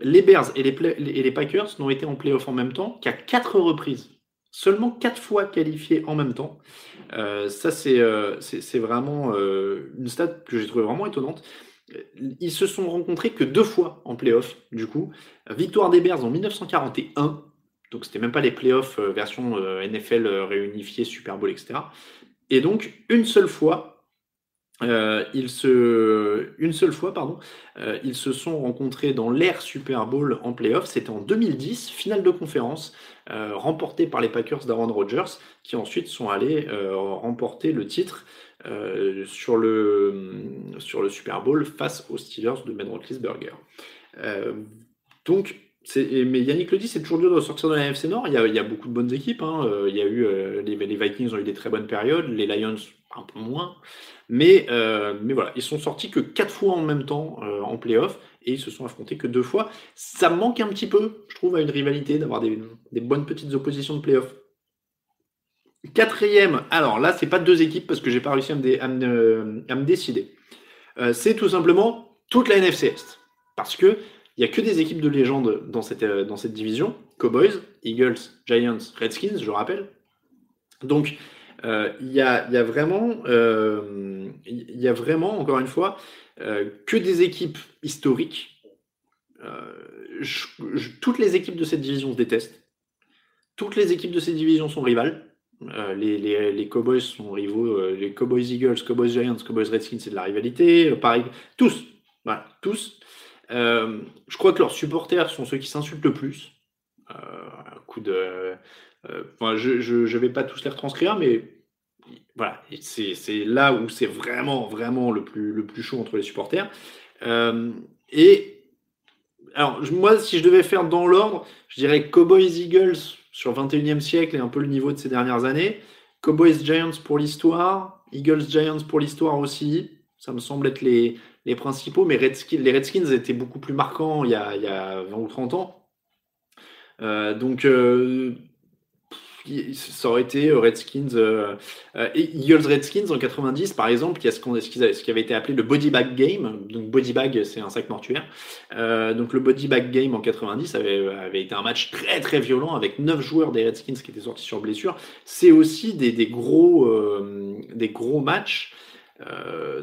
Les Bears et les, Packers n'ont été en playoff en même temps qu'à quatre reprises. Seulement quatre fois qualifiés en même temps. Euh, ça, c'est euh, vraiment euh, une stat que j'ai trouvé vraiment étonnante. Ils se sont rencontrés que deux fois en playoff, du coup. Victoire des Bears en 1941, donc c'était même pas les playoffs version NFL réunifiée, Super Bowl, etc. Et donc une seule fois, ils se, une seule fois, pardon, ils se sont rencontrés dans l'ère Super Bowl en playoff. C'était en 2010, finale de conférence, remportée par les Packers d'Aaron Rodgers, qui ensuite sont allés remporter le titre euh, sur, le, sur le Super Bowl face aux Steelers de Ben Roethlisberger. Euh, donc, mais Yannick le dit, c'est toujours dur de sortir de la NFC Nord. Il y a, beaucoup de bonnes équipes. Hein. Euh, il y a eu les, Vikings ont eu des très bonnes périodes, les Lions un peu moins. Mais, mais voilà, ils sont sortis que quatre fois en même temps en playoff et ils se sont affrontés que deux fois. Ça manque un petit peu, je trouve, à une rivalité d'avoir des, des bonnes petites oppositions de playoff. Quatrième, alors là, c'est pas deux équipes parce que j'ai pas réussi à me, décider. Euh, c'est tout simplement toute la NFC Est. Parce que il n'y a que des équipes de légende dans cette, euh, dans cette division. Cowboys, Eagles, Giants, Redskins, je rappelle. Donc, euh, il y, a, vraiment, il y a vraiment, encore une fois, que des équipes historiques. toutes les équipes de cette division se détestent. Toutes les équipes de cette division sont rivales. Euh, les, Cowboys sont rivaux, euh, les Cowboys Eagles, Cowboys Giants, Cowboys Redskins, c'est de la rivalité. Euh, pareil, tous, voilà, tous. je crois que leurs supporters sont ceux qui s'insultent le plus. coup de, je ne vais pas tous les retranscrire, mais voilà, c'est là où c'est vraiment, vraiment le plus, le chaud entre les supporters. et alors, moi, si je devais faire dans l'ordre, je dirais Cowboys Eagles sur 21e siècle et un peu le niveau de ces dernières années. Cowboys Giants pour l'histoire, Eagles Giants pour l'histoire aussi. Ça me semble être les, principaux, mais Redskins, les Redskins étaient beaucoup plus marquants il y a, il y a 20 ou 30 ans. Euh, donc, euh, ça aurait été euh, Redskins, euh, euh, Eagles Redskins en 90 par exemple, qui a ce, ce, qui avait été appelé le body bag game. Donc body bag, c'est un sac mortuaire. donc le body bag game en 90 avait, avait, été un match très très violent avec 9 joueurs des Redskins qui étaient sortis sur blessure. C'est aussi des, des gros, des gros matchs euh,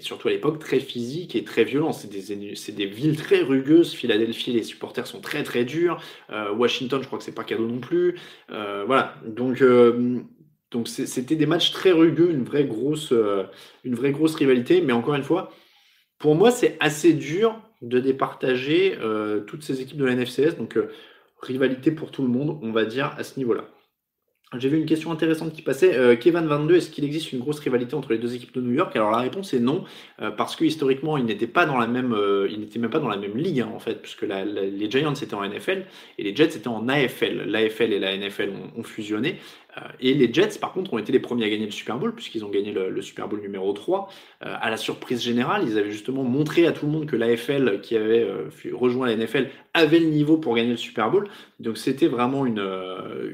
surtout à l'époque, très physique et très violent. C'est des, villes très rugueuses. Philadelphie, les supporters sont très très durs. Euh, Washington, je crois que c'est pas cadeau non plus. Euh, voilà. Donc, donc c'était des matchs très rugueux, une vraie grosse, une vraie grosse rivalité. Mais encore une fois, pour moi, c'est assez dur de départager toutes ces équipes de la NFCS. Donc, rivalité pour tout le monde, on va dire à ce niveau-là. J'ai vu une question intéressante qui passait. Euh, Kevin 22, est-ce qu'il existe une grosse rivalité entre les deux équipes de New York? Alors la réponse est non, euh, parce que historiquement, ils n'étaient pas dans la même, euh, ils n'étaient même pas dans la même ligue hein, en fait, puisque les Giants étaient en NFL et les Jets étaient en AFL. L'AFL et la NFL ont fusionné. Euh, et les Jets, par contre, ont été les premiers à gagner le Super Bowl, puisqu'ils ont gagné le, Super Bowl numéro 3. Euh, à la surprise générale, ils avaient justement montré à tout le monde que l'AFL, qui avait euh, rejoint la NFL, avait le niveau pour gagner le Super Bowl. Donc c'était vraiment une,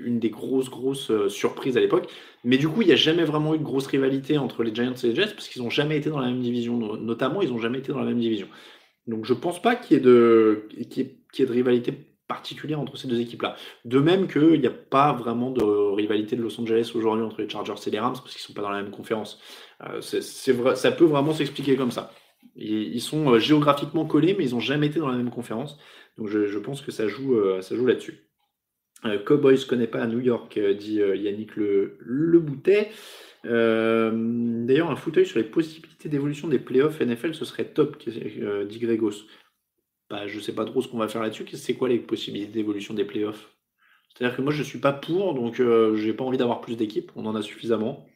une des grosses, grosses surprises à l'époque. Mais du coup, il n'y a jamais vraiment eu de grosse rivalité entre les Giants et les Jets, parce qu'ils n'ont jamais été dans la même division. Notamment, ils n'ont jamais été dans la même division. Donc je pense pas qu'il y y ait de rivalité particulière entre ces deux équipes-là. De même qu'il n'y a pas vraiment de rivalité de Los Angeles aujourd'hui entre les Chargers et les Rams parce qu'ils ne sont pas dans la même conférence. Euh, ça peut vraiment s'expliquer comme ça. Ils, sont euh, géographiquement collés, mais ils n'ont jamais été dans la même conférence. Donc je, pense que ça joue, euh, ça joue là-dessus. Cowboys ne connaît pas à New York, dit Yannick Le, le Boutet. D'ailleurs, un fauteuil sur les possibilités d'évolution des playoffs NFL, ce serait top, dit Grégos. Je ne sais pas trop ce qu'on va faire là-dessus. C'est quoi les possibilités d'évolution des playoffs? C'est-à-dire que moi, je ne suis pas pour, donc euh, je n'ai pas envie d'avoir plus d'équipes. On en a suffisamment.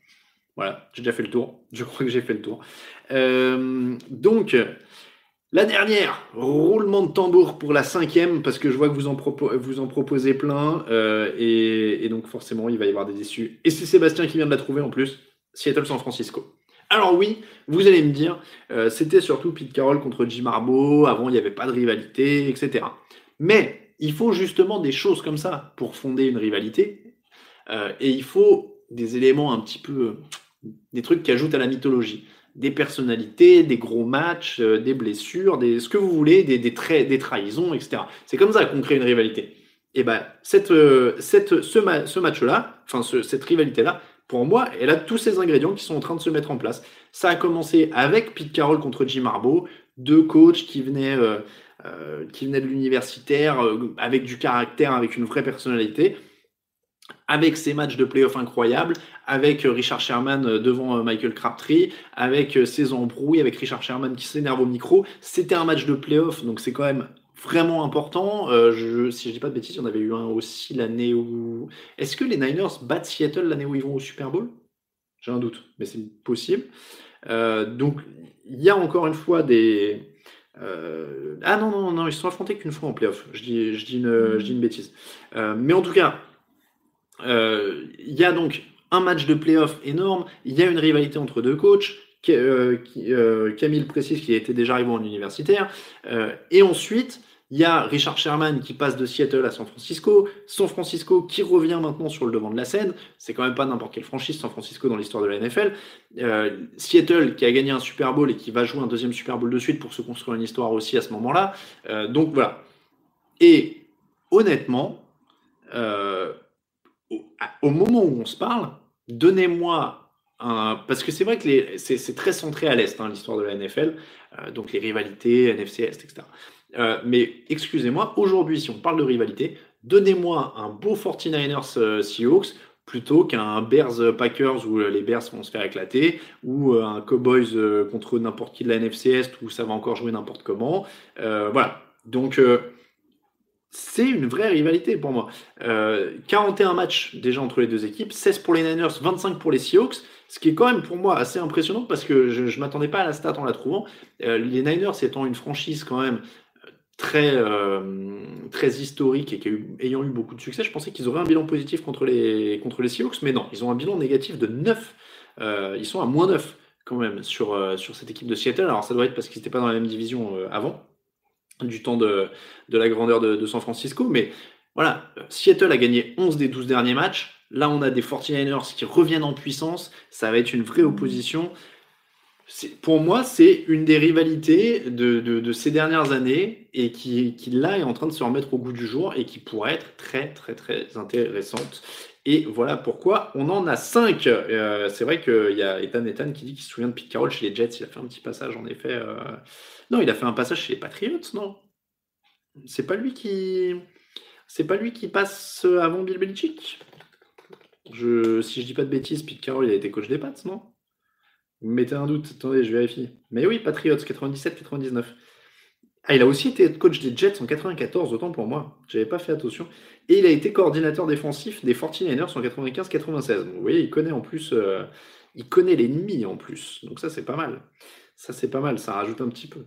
Voilà, j'ai déjà fait le tour. Je crois que j'ai fait le tour. Euh, donc, la dernière, roulement de tambour pour la cinquième, parce que je vois que vous en, proposez plein, euh, et, et, donc forcément, il va y avoir des issues. Et c'est Sébastien qui vient de la trouver en plus, Seattle San Francisco. Alors oui, vous allez me dire, euh, c'était surtout Pete Carroll contre Jim Harbaugh, avant il n'y avait pas de rivalité, etc. Mais il faut justement des choses comme ça pour fonder une rivalité, euh, et il faut des éléments un petit peu, des trucs qui ajoutent à la mythologie. Des personnalités, des gros matchs, euh, des blessures, des, ce que vous voulez, des, des, des trahisons, etc. C'est comme ça qu'on crée une rivalité. Et ben, cette, cette, ce, ce match-là, enfin cette rivalité-là, pour moi, elle a tous ces ingrédients qui sont en train de se mettre en place. Ça a commencé avec Pete Carroll contre Jim Harbaugh, deux coachs qui venaient, euh, euh, qui venaient de l'universitaire, euh, avec du caractère, avec une vraie personnalité, avec ces matchs de playoff incroyables, avec Richard Sherman devant Michael Crabtree, avec ces embrouilles, avec Richard Sherman qui s'énerve au micro. C'était un match de playoff, donc c'est quand même vraiment important. Euh, je, si je dis pas de bêtises, il y en avait eu un aussi l'année où. Est-ce que les Niners battent Seattle l'année où ils vont au Super Bowl? J'ai un doute, mais c'est possible. Euh, donc, il y a encore une fois des. Euh, ah non, non, non, ils se sont affrontés qu'une fois en playoff. Je dis, je dis, une, je dis une bêtise. mais en tout cas, il y a donc un match de playoff énorme. Il y a une rivalité entre deux coachs. Camille précise qu'il était déjà arrivé en universitaire. et ensuite, il y a Richard Sherman qui passe de Seattle à San Francisco, San Francisco qui revient maintenant sur le devant de la scène. C'est quand même pas n'importe quelle franchise San Francisco dans l'histoire de la NFL. Euh, Seattle qui a gagné un Super Bowl et qui va jouer un deuxième Super Bowl de suite pour se construire une histoire aussi à ce moment-là. Euh, donc voilà. Et honnêtement, euh, au, moment où on se parle, donnez-moi un, parce que c'est vrai que c'est très centré à l'Est, hein, l'histoire de la NFL, donc les rivalités, NFC Est, etc. Euh, mais excusez-moi, aujourd'hui, si on parle de rivalité, donnez-moi un beau 49ers euh, Seahawks plutôt qu'un Bears euh, Packers où les Bears vont se faire éclater, ou un Cowboys contre n'importe qui de la NFC Est où ça va encore jouer n'importe comment. voilà. Donc, c'est une vraie rivalité pour moi. 41 matchs déjà entre les deux équipes, 16 pour les Niners, 25 pour les Seahawks. Ce qui est quand même pour moi assez impressionnant parce que je ne m'attendais pas à la stat en la trouvant. les Niners étant une franchise quand même très, euh, très historique et ayant eu beaucoup de succès, je pensais qu'ils auraient un bilan positif contre les, contre les Seahawks, mais non, ils ont un bilan négatif de 9. Euh, ils sont à moins 9 quand même sur, euh, sur cette équipe de Seattle. Alors ça doit être parce qu'ils n'étaient pas dans la même division avant, du temps de, de la grandeur de, de, San Francisco, mais voilà, Seattle a gagné 11 des 12 derniers matchs. Là, on a des 49ers qui reviennent en puissance. Ça va être une vraie opposition pour moi, c'est une des rivalités de, ces dernières années et qui, là est en train de se remettre au goût du jour et qui pourrait être très très très intéressante. Et voilà pourquoi on en a cinq. Euh, c'est vrai qu'il y a Ethan Ethan qui dit qu'il se souvient de Pete Carroll chez les Jets. Il a fait un petit passage en effet. Euh, non, il a fait un passage chez les Patriots, non? C'est pas lui qui. C'est pas lui qui passe avant Bill Belichick? Si je dis pas de bêtises, Pete Carroll il a été coach des Pats, non? Vous mettez un doute, attendez, je vérifie. Mais oui, Patriots 97-99. Ah, il a aussi été coach des Jets en 94, autant pour moi. J'avais pas fait attention. Et il a été coordinateur défensif des 49ers en 95-96. Vous voyez, il connaît en plus, euh, il connaît l'ennemi en plus. Donc ça, c'est pas mal. Ça, c'est pas mal. Ça rajoute un petit peu.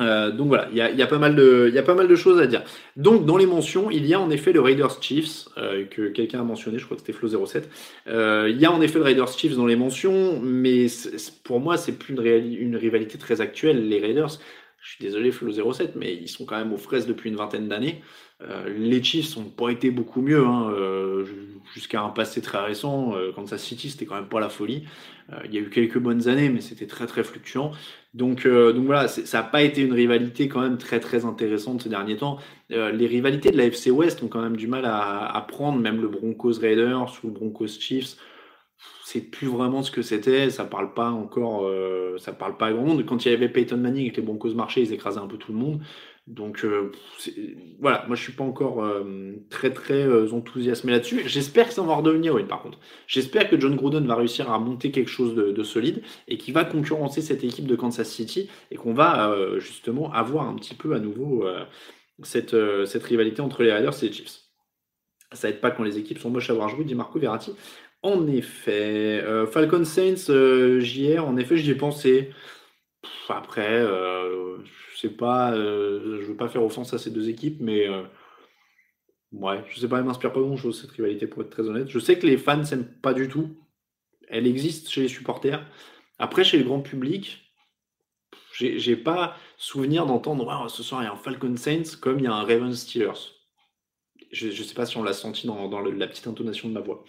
Euh, donc voilà, il y a, pas mal de, y a pas mal de choses à dire. Donc dans les mentions, il y a en effet le Raiders Chiefs, euh, que quelqu'un a mentionné, je crois que c'était Flo07. Euh, il y a en effet le Raiders Chiefs dans les mentions, mais pour moi, c'est plus une, une, rivalité très actuelle. Les Raiders, je suis désolé Flo07, mais ils sont quand même aux fraises depuis une vingtaine d'années. les Chiefs n'ont pas été beaucoup mieux, hein, jusqu'à un passé très récent. Kansas City, c'était quand même pas la folie. il y a eu quelques bonnes années, mais c'était très très fluctuant. Donc, euh, donc voilà, ça n'a pas été une rivalité quand même très très intéressante ces derniers temps. Euh, les rivalités de la FC West ont quand même du mal à, prendre, même le Broncos Raiders ou le Broncos Chiefs. C'est plus vraiment ce que c'était, ça parle pas encore, euh, ça parle pas à grand monde. Quand il y avait Peyton Manning et que les Broncos marchaient, ils écrasaient un peu tout le monde. Donc euh, voilà, moi je suis pas encore euh, très très enthousiasmé là-dessus. J'espère que ça va redevenir une par contre. J'espère que John Gruden va réussir à monter quelque chose de, solide et qui va concurrencer cette équipe de Kansas City et qu'on va justement avoir un petit peu à nouveau cette, cette rivalité entre les Raiders et les Chiefs. Ça aide pas quand les équipes sont moches à voir jouer, dit Marco Verratti. En effet, Falcon Saints, JR, en effet j'y ai pensé. après, pas, euh, je veux pas faire offense à ces deux équipes, mais euh, ouais, je sais pas, elle m'inspire pas grand chose cette rivalité pour être très honnête. Je sais que les fans s'aiment pas du tout. Elle existe chez les supporters. Après, chez le grand public, j'ai pas souvenir d'entendre oh, ce soir il y a un Falcon Saints comme il y a un Ravens Steelers. Je ne sais pas si on l'a senti dans, la petite intonation de ma voix.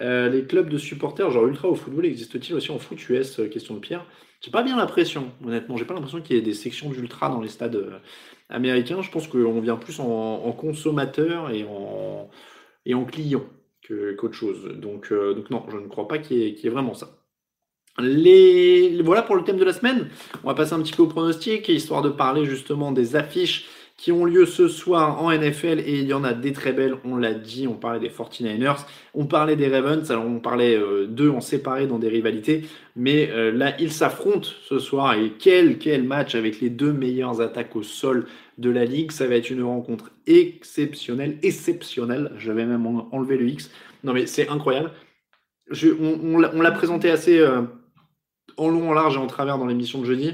Euh, les clubs de supporters, genre ultra au football, existe-t-il aussi en foot US euh, Question de Pierre? J'ai pas bien l'impression, honnêtement. J'ai pas l'impression qu'il y ait des sections d'ultra dans les stades euh, américains. Je pense qu'on vient plus en, consommateur et en, et en client qu'autre chose. Donc, donc non, je ne crois pas qu'il y, ait vraiment ça. Les... Voilà pour le thème de la semaine. On va passer un petit peu au pronostic, histoire de parler justement des affiches qui ont lieu ce soir en NFL et il y en a des très belles, on l'a dit, on parlait des 49ers, on parlait des Ravens, alors on parlait euh, d'eux en séparé dans des rivalités, mais euh, là ils s'affrontent ce soir et quel, quel match avec les deux meilleures attaques au sol de la ligue, ça va être une rencontre exceptionnelle, exceptionnelle, je vais même enlever le X, non mais c'est incroyable, on, l'a présenté assez euh, en long, en large et en travers dans l'émission de jeudi,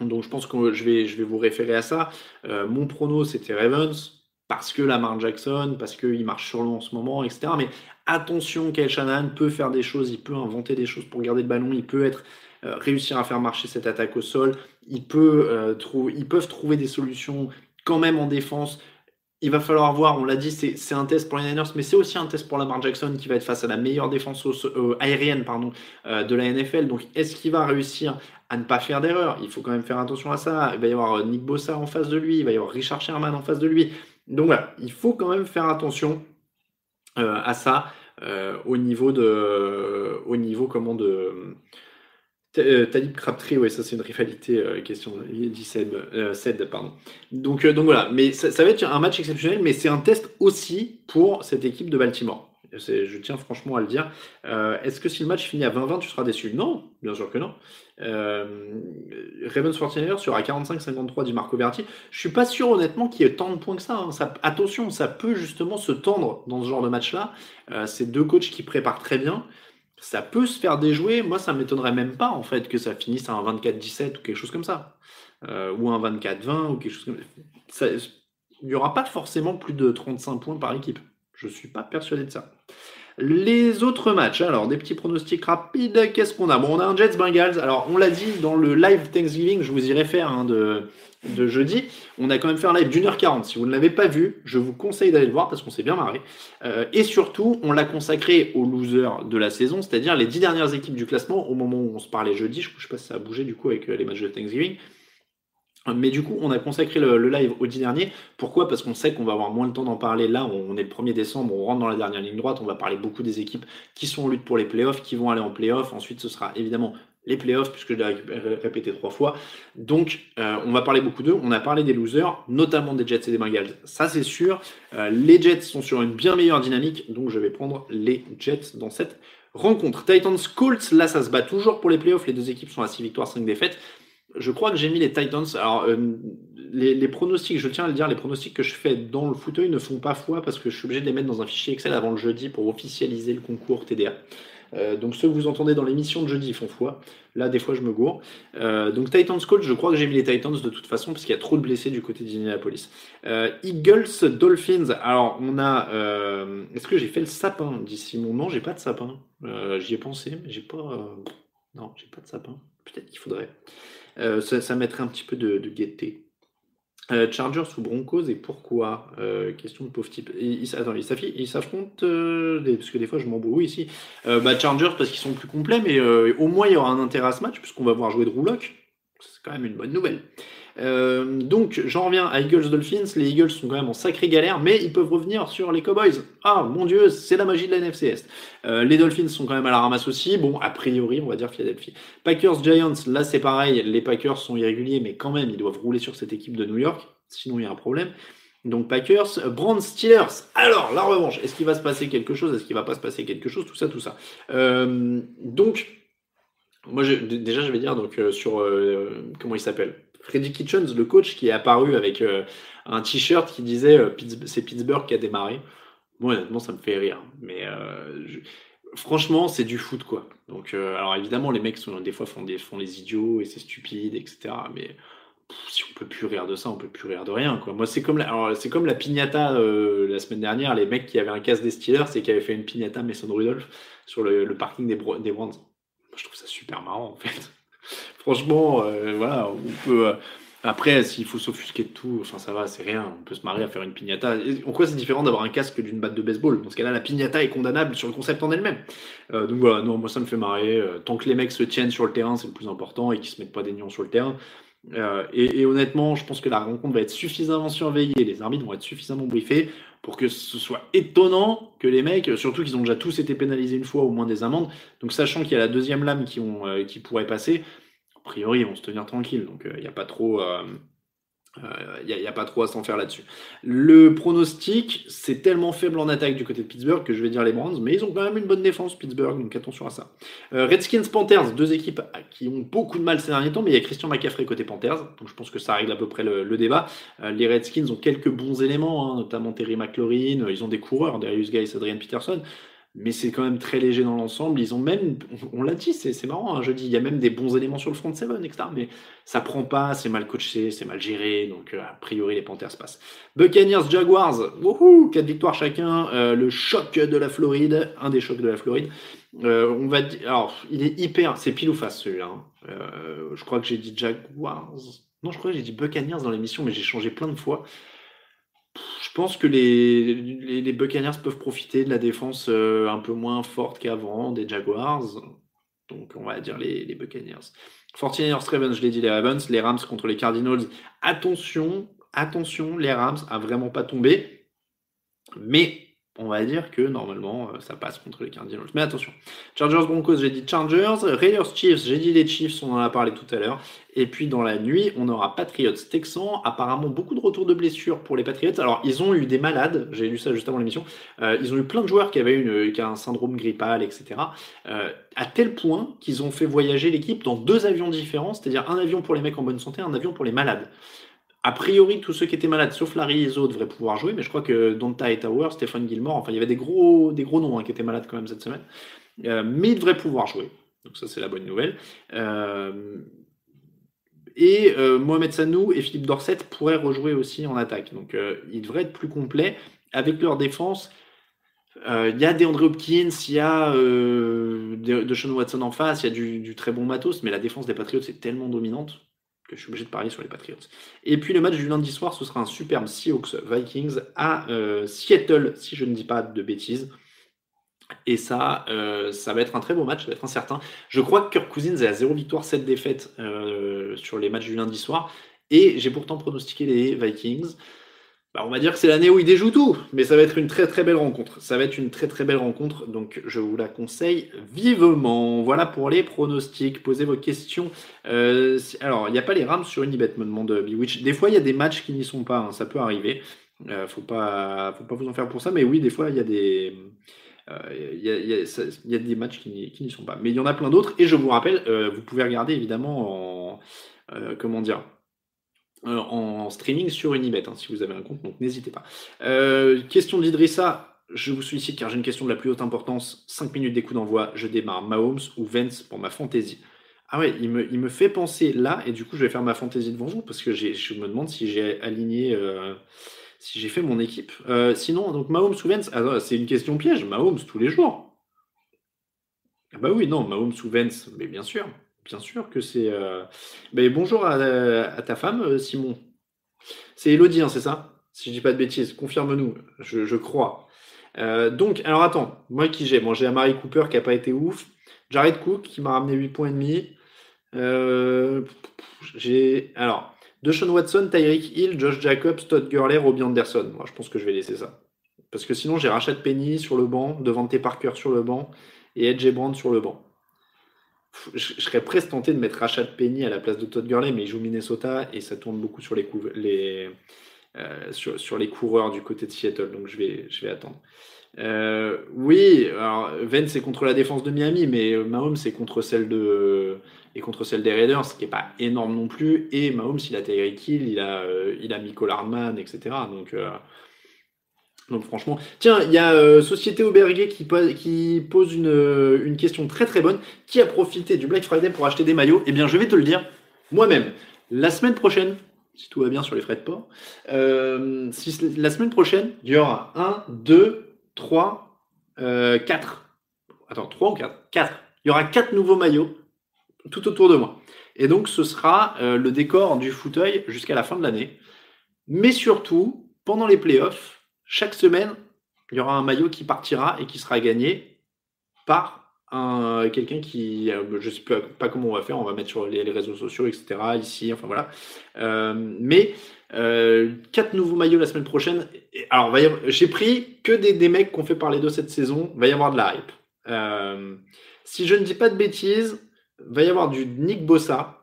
donc je pense que je vais, vous référer à ça. Euh, mon prono, c'était Ravens, parce que Lamar Jackson, parce qu'il marche sur l'eau en ce moment, etc. Mais attention, Kyle Shanahan peut faire des choses, il peut inventer des choses pour garder le ballon, il peut être euh, réussir à faire marcher cette attaque au sol, il peut, euh, ils peuvent trouver des solutions quand même en défense il va falloir voir, on l'a dit, c'est un test pour les Niners, mais c'est aussi un test pour Lamar Jackson qui va être face à la meilleure défense euh, aérienne euh, de la NFL. Donc, est-ce qu'il va réussir à ne pas faire d'erreur? Il faut quand même faire attention à ça. Il va y avoir euh, Nick Bossa en face de lui, il va y avoir Richard Sherman en face de lui. Donc voilà, il faut quand même faire attention à ça au niveau de, au de euh, Talib Crabtree, ouais, ça c'est une rivalité, euh, question, dit Seb, euh, pardon. Donc, donc voilà, mais ça, va être un match exceptionnel, mais c'est un test aussi pour cette équipe de Baltimore. Je tiens franchement à le dire. Est-ce que si le match finit à 20-20, tu seras déçu? Non, bien sûr que non. Ravens 49ers sur 45-53 du Marco Verti. Je suis pas sûr honnêtement qu'il y ait tant de points que ça, hein. ça, Attention, ça peut justement se tendre dans ce genre de match-là. c'est deux coachs qui préparent très bien ça peut se faire déjouer. Moi, ça ne m'étonnerait même pas en fait que ça finisse à un 24-17 ou quelque chose comme ça. Euh, ou un 24-20 ou quelque chose comme ça. Il n'y aura pas forcément plus de 35 points par équipe. Je ne suis pas persuadé de ça. Les autres matchs, alors des petits pronostics rapides, qu'est-ce qu'on a? Bon, on a un Jets Bengals. Alors, on l'a dit dans le live Thanksgiving, je vous y réfère hein, de, de jeudi. On a quand même fait un live d'une heure quarante. Si vous ne l'avez pas vu, je vous conseille d'aller le voir parce qu'on s'est bien marré. Euh, et surtout, on l'a consacré aux losers de la saison, c'est-à-dire les dix dernières équipes du classement au moment où on se parlait jeudi. Je ne sais pas si ça a bougé du coup avec euh, les matchs de Thanksgiving. Mais du coup, on a consacré le, live au 10 dernier. Pourquoi? Parce qu'on sait qu'on va avoir moins de temps d'en parler. Là, on est le 1er décembre, on rentre dans la dernière ligne droite. On va parler beaucoup des équipes qui sont en lutte pour les playoffs, qui vont aller en playoffs. Ensuite, ce sera évidemment les playoffs, puisque je l'ai répété trois fois. Donc, euh, on va parler beaucoup d'eux. On a parlé des losers, notamment des Jets et des Bengals. Ça, c'est sûr. Euh, les Jets sont sur une bien meilleure dynamique, donc je vais prendre les Jets dans cette rencontre. Titans Colts, là, ça se bat toujours pour les playoffs. Les deux équipes sont à 6 victoires, 5 défaites je crois que j'ai mis les Titans. Alors, euh, les, pronostics, je tiens à le dire, les pronostics que je fais dans le fauteuil ne font pas foi parce que je suis obligé de les mettre dans un fichier Excel avant le jeudi pour officialiser le concours TDA. Euh, donc ceux que vous entendez dans l'émission de jeudi font foi. Là, des fois, je me gourre. Euh, donc Titans Coach, je crois que j'ai mis les Titans de toute façon parce qu'il y a trop de blessés du côté d'Indianapolis. Eagles Dolphins. Alors, on a. Est-ce que j'ai fait le sapin d'ici mon nom? J'ai pas de sapin. J'y ai pensé, mais j'ai pas. Non, j'ai pas de sapin. Peut-être qu'il faudrait. Euh, ça, mettrait un petit peu de, gaieté. Euh, Chargers ou Broncos et pourquoi euh, Question de pauvre type. Ils, s'affrontent parce que des fois je m'embrouille ici. Bah, Chargers parce qu'ils sont plus complets, mais au moins il y aura un intérêt à ce match puisqu'on va voir jouer de Rouloc. C'est quand même une bonne nouvelle. Euh, donc, j'en reviens à Eagles Dolphins. Les Eagles sont quand même en sacrée galère, mais ils peuvent revenir sur les Cowboys. Ah, mon Dieu, c'est la magie de la NFC Est. Euh, les Dolphins sont quand même à la ramasse aussi. Bon, a priori, on va dire Philadelphie. Packers Giants, là c'est pareil. Les Packers sont irréguliers, mais quand même, ils doivent rouler sur cette équipe de New York. Sinon, il y a un problème. Donc Packers, Brand Steelers. Alors, la revanche, est-ce qu'il va se passer quelque chose? Est-ce qu'il va pas se passer quelque chose? Tout ça, tout ça. Euh, donc, moi, déjà, je vais dire donc sur comment il s'appelle? Freddy Kitchens, le coach, qui est apparu avec euh, un t-shirt qui disait euh, c'est Pittsburgh qui a démarré. Moi, honnêtement, ça me fait rire. Mais euh, franchement, c'est du foot, quoi. Donc, alors évidemment, les mecs sont, des fois font, des, les idiots et c'est stupide, etc. Mais si on peut plus rire de ça, on peut plus rire de rien, quoi. Moi, c'est comme la, comme la piñata la semaine dernière, les mecs qui avaient un casque des Steelers et qui avaient fait une piñata Mason Rudolph sur le, parking des, des Brands je trouve ça super marrant en fait. Franchement, euh, voilà, on peut. Euh, après, s'il faut s'offusquer de tout, enfin ça va, c'est rien. On peut se marier à faire une piñata. en quoi c'est différent d'avoir un casque d'une batte de baseball? Dans ce cas-là, la piñata est condamnable sur le concept en elle-même. Euh, donc voilà, non, moi ça me fait marrer. tant que les mecs se tiennent sur le terrain, c'est le plus important et qu'ils se mettent pas des nions sur le terrain. Et, et, honnêtement, je pense que la rencontre va être suffisamment surveillée, les arbitres vont être suffisamment briefés pour que ce soit étonnant que les mecs, surtout qu'ils ont déjà tous été pénalisés une fois, au moins des amendes. Donc sachant qu'il y a la deuxième lame qui, ont, qui pourrait passer, priori, ils vont se tenir tranquille. Donc, il euh, n'y a pas trop. il euh, euh, a, pas trop à s'en faire là-dessus. Le pronostic, c'est tellement faible en attaque du côté de Pittsburgh que je vais dire les Browns, mais ils ont quand même une bonne défense, Pittsburgh, donc attention à ça. Redskins, Panthers, deux équipes qui ont beaucoup de mal ces derniers temps, mais il y a Christian McCaffrey côté Panthers, donc je pense que ça règle à peu près le, débat. les Redskins ont quelques bons éléments, hein, notamment Terry McLaurin, ils ont des coureurs, Darius Guy, Adrian Peterson mais c'est quand même très léger dans l'ensemble. Ils ont même, on l'a dit, c'est marrant, hein, je dis, il y a même des bons éléments sur le front seven, etc. Mais ça prend pas, c'est mal coaché, c'est mal géré, donc euh, a priori les Panthers passent. Buccaneers, Jaguars, wouhou, 4 victoires chacun, euh, le choc de la Floride, un des chocs de la Floride. Euh, on va dire, alors il est hyper, c'est pile ou face celui-là. Hein. je crois que j'ai dit Jaguars, non, je crois que j'ai dit Buccaneers dans l'émission, mais j'ai changé plein de fois. Je pense que les, Buccaneers peuvent profiter de la défense euh, un peu moins forte qu'avant des Jaguars. Donc, on va dire les, les Buccaneers. 49ers, Ravens, je l'ai dit, les Ravens. Les Rams contre les Cardinals. Attention, attention, les Rams a vraiment pas tombé. Mais on va dire que normalement euh, ça passe contre les Cardinals. Mais attention, Chargers Broncos, j'ai dit Chargers, Raiders Chiefs, j'ai dit les Chiefs, on en a parlé tout à l'heure. Et puis dans la nuit, on aura Patriots Texans. Apparemment beaucoup de retours de blessures pour les Patriots. Alors ils ont eu des malades, j'ai lu ça juste avant l'émission. Euh, ils ont eu plein de joueurs qui avaient une, qui un syndrome grippal, etc. Euh, à tel point qu'ils ont fait voyager l'équipe dans deux avions différents, c'est-à-dire un avion pour les mecs en bonne santé, un avion pour les malades. A priori, tous ceux qui étaient malades, sauf Larry Izzo, devraient pouvoir jouer, mais je crois que Donta et Tower, Stephen Gilmore, enfin, il y avait des gros, des gros noms hein, qui étaient malades quand même cette semaine, euh, mais ils devraient pouvoir jouer. Donc ça, c'est la bonne nouvelle. Euh, et euh, Mohamed Sanou et Philippe Dorset pourraient rejouer aussi en attaque. Donc ils devraient être plus complets avec leur défense. Il y a des André Hopkins, il y a de, Sean Watson en face, il y a du, du, très bon matos, mais la défense des Patriots est tellement dominante que je suis obligé de parier sur les Patriots. Et puis le match du lundi soir, ce sera un superbe Seahawks Vikings à euh, Seattle, si je ne dis pas de bêtises. Et ça, euh, ça va être un très beau match, ça va être incertain. Je crois que Kirk Cousins est à 0 victoire, 7 défaites euh, sur les matchs du lundi soir. Et j'ai pourtant pronostiqué les Vikings. Bah, on va dire que c'est l'année où il déjoue tout, mais ça va être une très très belle rencontre. Ça va être une très très belle rencontre, donc je vous la conseille vivement. Voilà pour les pronostics. Posez vos questions. Euh, alors, il n'y a pas les Rams sur Unibet, me demande Bewitch. Des fois, il y a des matchs qui n'y sont pas, hein, ça peut arriver. Euh, faut pas, faut pas vous en faire pour ça, mais oui, des fois, il y a des, euh, il y, a, des matchs qui n'y sont pas. Mais il y en a plein d'autres. Et je vous rappelle, vous pouvez regarder évidemment en, comment dire, euh, en streaming sur Unibet, hein, si vous avez un compte, donc n'hésitez pas. Euh, question d'Idrissa, je vous sollicite car j'ai une question de la plus haute importance. 5 minutes d'écoute d'envoi, je démarre Mahomes ou Vence pour ma fantaisie? Ah ouais, il me, il me, fait penser là, et du coup je vais faire ma fantaisie devant vous, parce que je me demande si j'ai aligné, euh, si j'ai fait mon équipe. sinon, donc Mahomes ou Vence, ah, c'est une question piège, Mahomes tous les jours. Ah bah oui, non, Mahomes ou Vence, mais bien sûr. Bien sûr que c'est. Euh, mais bonjour à, ta femme, euh, Simon. C'est Elodie, hein, c'est ça? Si je dis pas de bêtises, confirme-nous, je, crois. Euh, donc, alors attends, moi qui j'ai Moi j'ai Amari Cooper qui a pas été ouf. Jared Cook qui m'a ramené 8 points et demi. j'ai. Alors, Deshaun Watson, Tyreek Hill, Josh Jacobs, Todd Gurley, Robbie Anderson. Moi je pense que je vais laisser ça. Parce que sinon j'ai Rashad Penny sur le banc, Devante Parker sur le banc et Edge Brand sur le banc je, serais presque tenté de mettre Rashad Penny à la place de Todd Gurley, mais il joue Minnesota et ça tourne beaucoup sur les, euh, sur, les coureurs du côté de Seattle, donc je vais, je vais attendre. Euh, oui, alors Vence c'est contre la défense de Miami, mais Mahomes c'est contre celle de et contre celle des Raiders, ce qui n'est pas énorme non plus. Et Mahomes il a Tyreek Hill, il a euh, il a Michael Hardman, etc. Donc donc franchement, tiens, il y a euh, Société Auberguet qui, pose, pose une, question très très bonne. Qui a profité du Black Friday pour acheter des maillots? Eh bien, je vais te le dire moi-même. La semaine prochaine, si tout va bien sur les frais de port, euh, la semaine prochaine, il y aura 1, 2, 3, 4. Attends, 3 ou 4 4. il y aura quatre nouveaux maillots tout autour de moi. Et donc, ce sera euh, le décor du fauteuil jusqu'à la fin de l'année. Mais surtout, pendant les playoffs, chaque semaine, il y aura un maillot qui partira et qui sera gagné par un, quelqu'un qui, euh, je ne sais pas, comment on va faire, on va mettre sur les, réseaux sociaux, etc. Ici, enfin voilà. Euh, mais quatre nouveaux maillots la semaine prochaine. Alors, j'ai pris que des, mecs qu'on fait parler de cette saison. Va y avoir de la hype. si je ne dis pas de bêtises, va y avoir du Nick Bossa.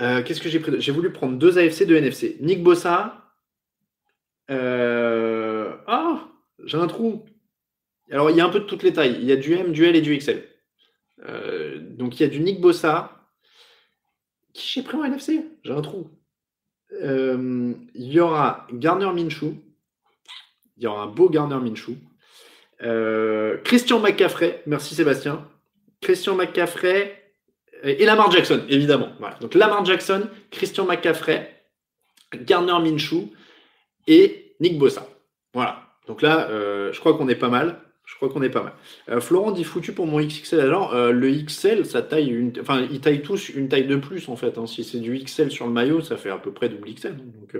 Euh, qu'est-ce que j'ai pris? J'ai voulu prendre deux AFC, deux NFC. Nick Bossa. Euh, ah, j'ai un trou. Alors, il y a un peu de toutes les tailles. Il y a du M, du L et du XL. Euh, donc, il y a du Nick Bossa. Qui j'ai pris en NFC J'ai un trou. il y aura Garner Minshew. Il y aura un beau Garner Minshew. Christian McCaffrey. Merci Sébastien. Christian McCaffrey et Lamar Jackson, évidemment. Donc Lamar Jackson, Christian McCaffrey, Garner Minshew et Nick Bossa. Voilà. Donc là, euh, je crois qu'on est pas mal. Je crois qu'on est pas mal. Euh, Florent dit foutu pour mon XXL. Alors, euh, le XL, ça taille une. Enfin, ils taillent tous une taille de plus, en fait. Hein. Si c'est du XL sur le maillot, ça fait à peu près double XL. Donc,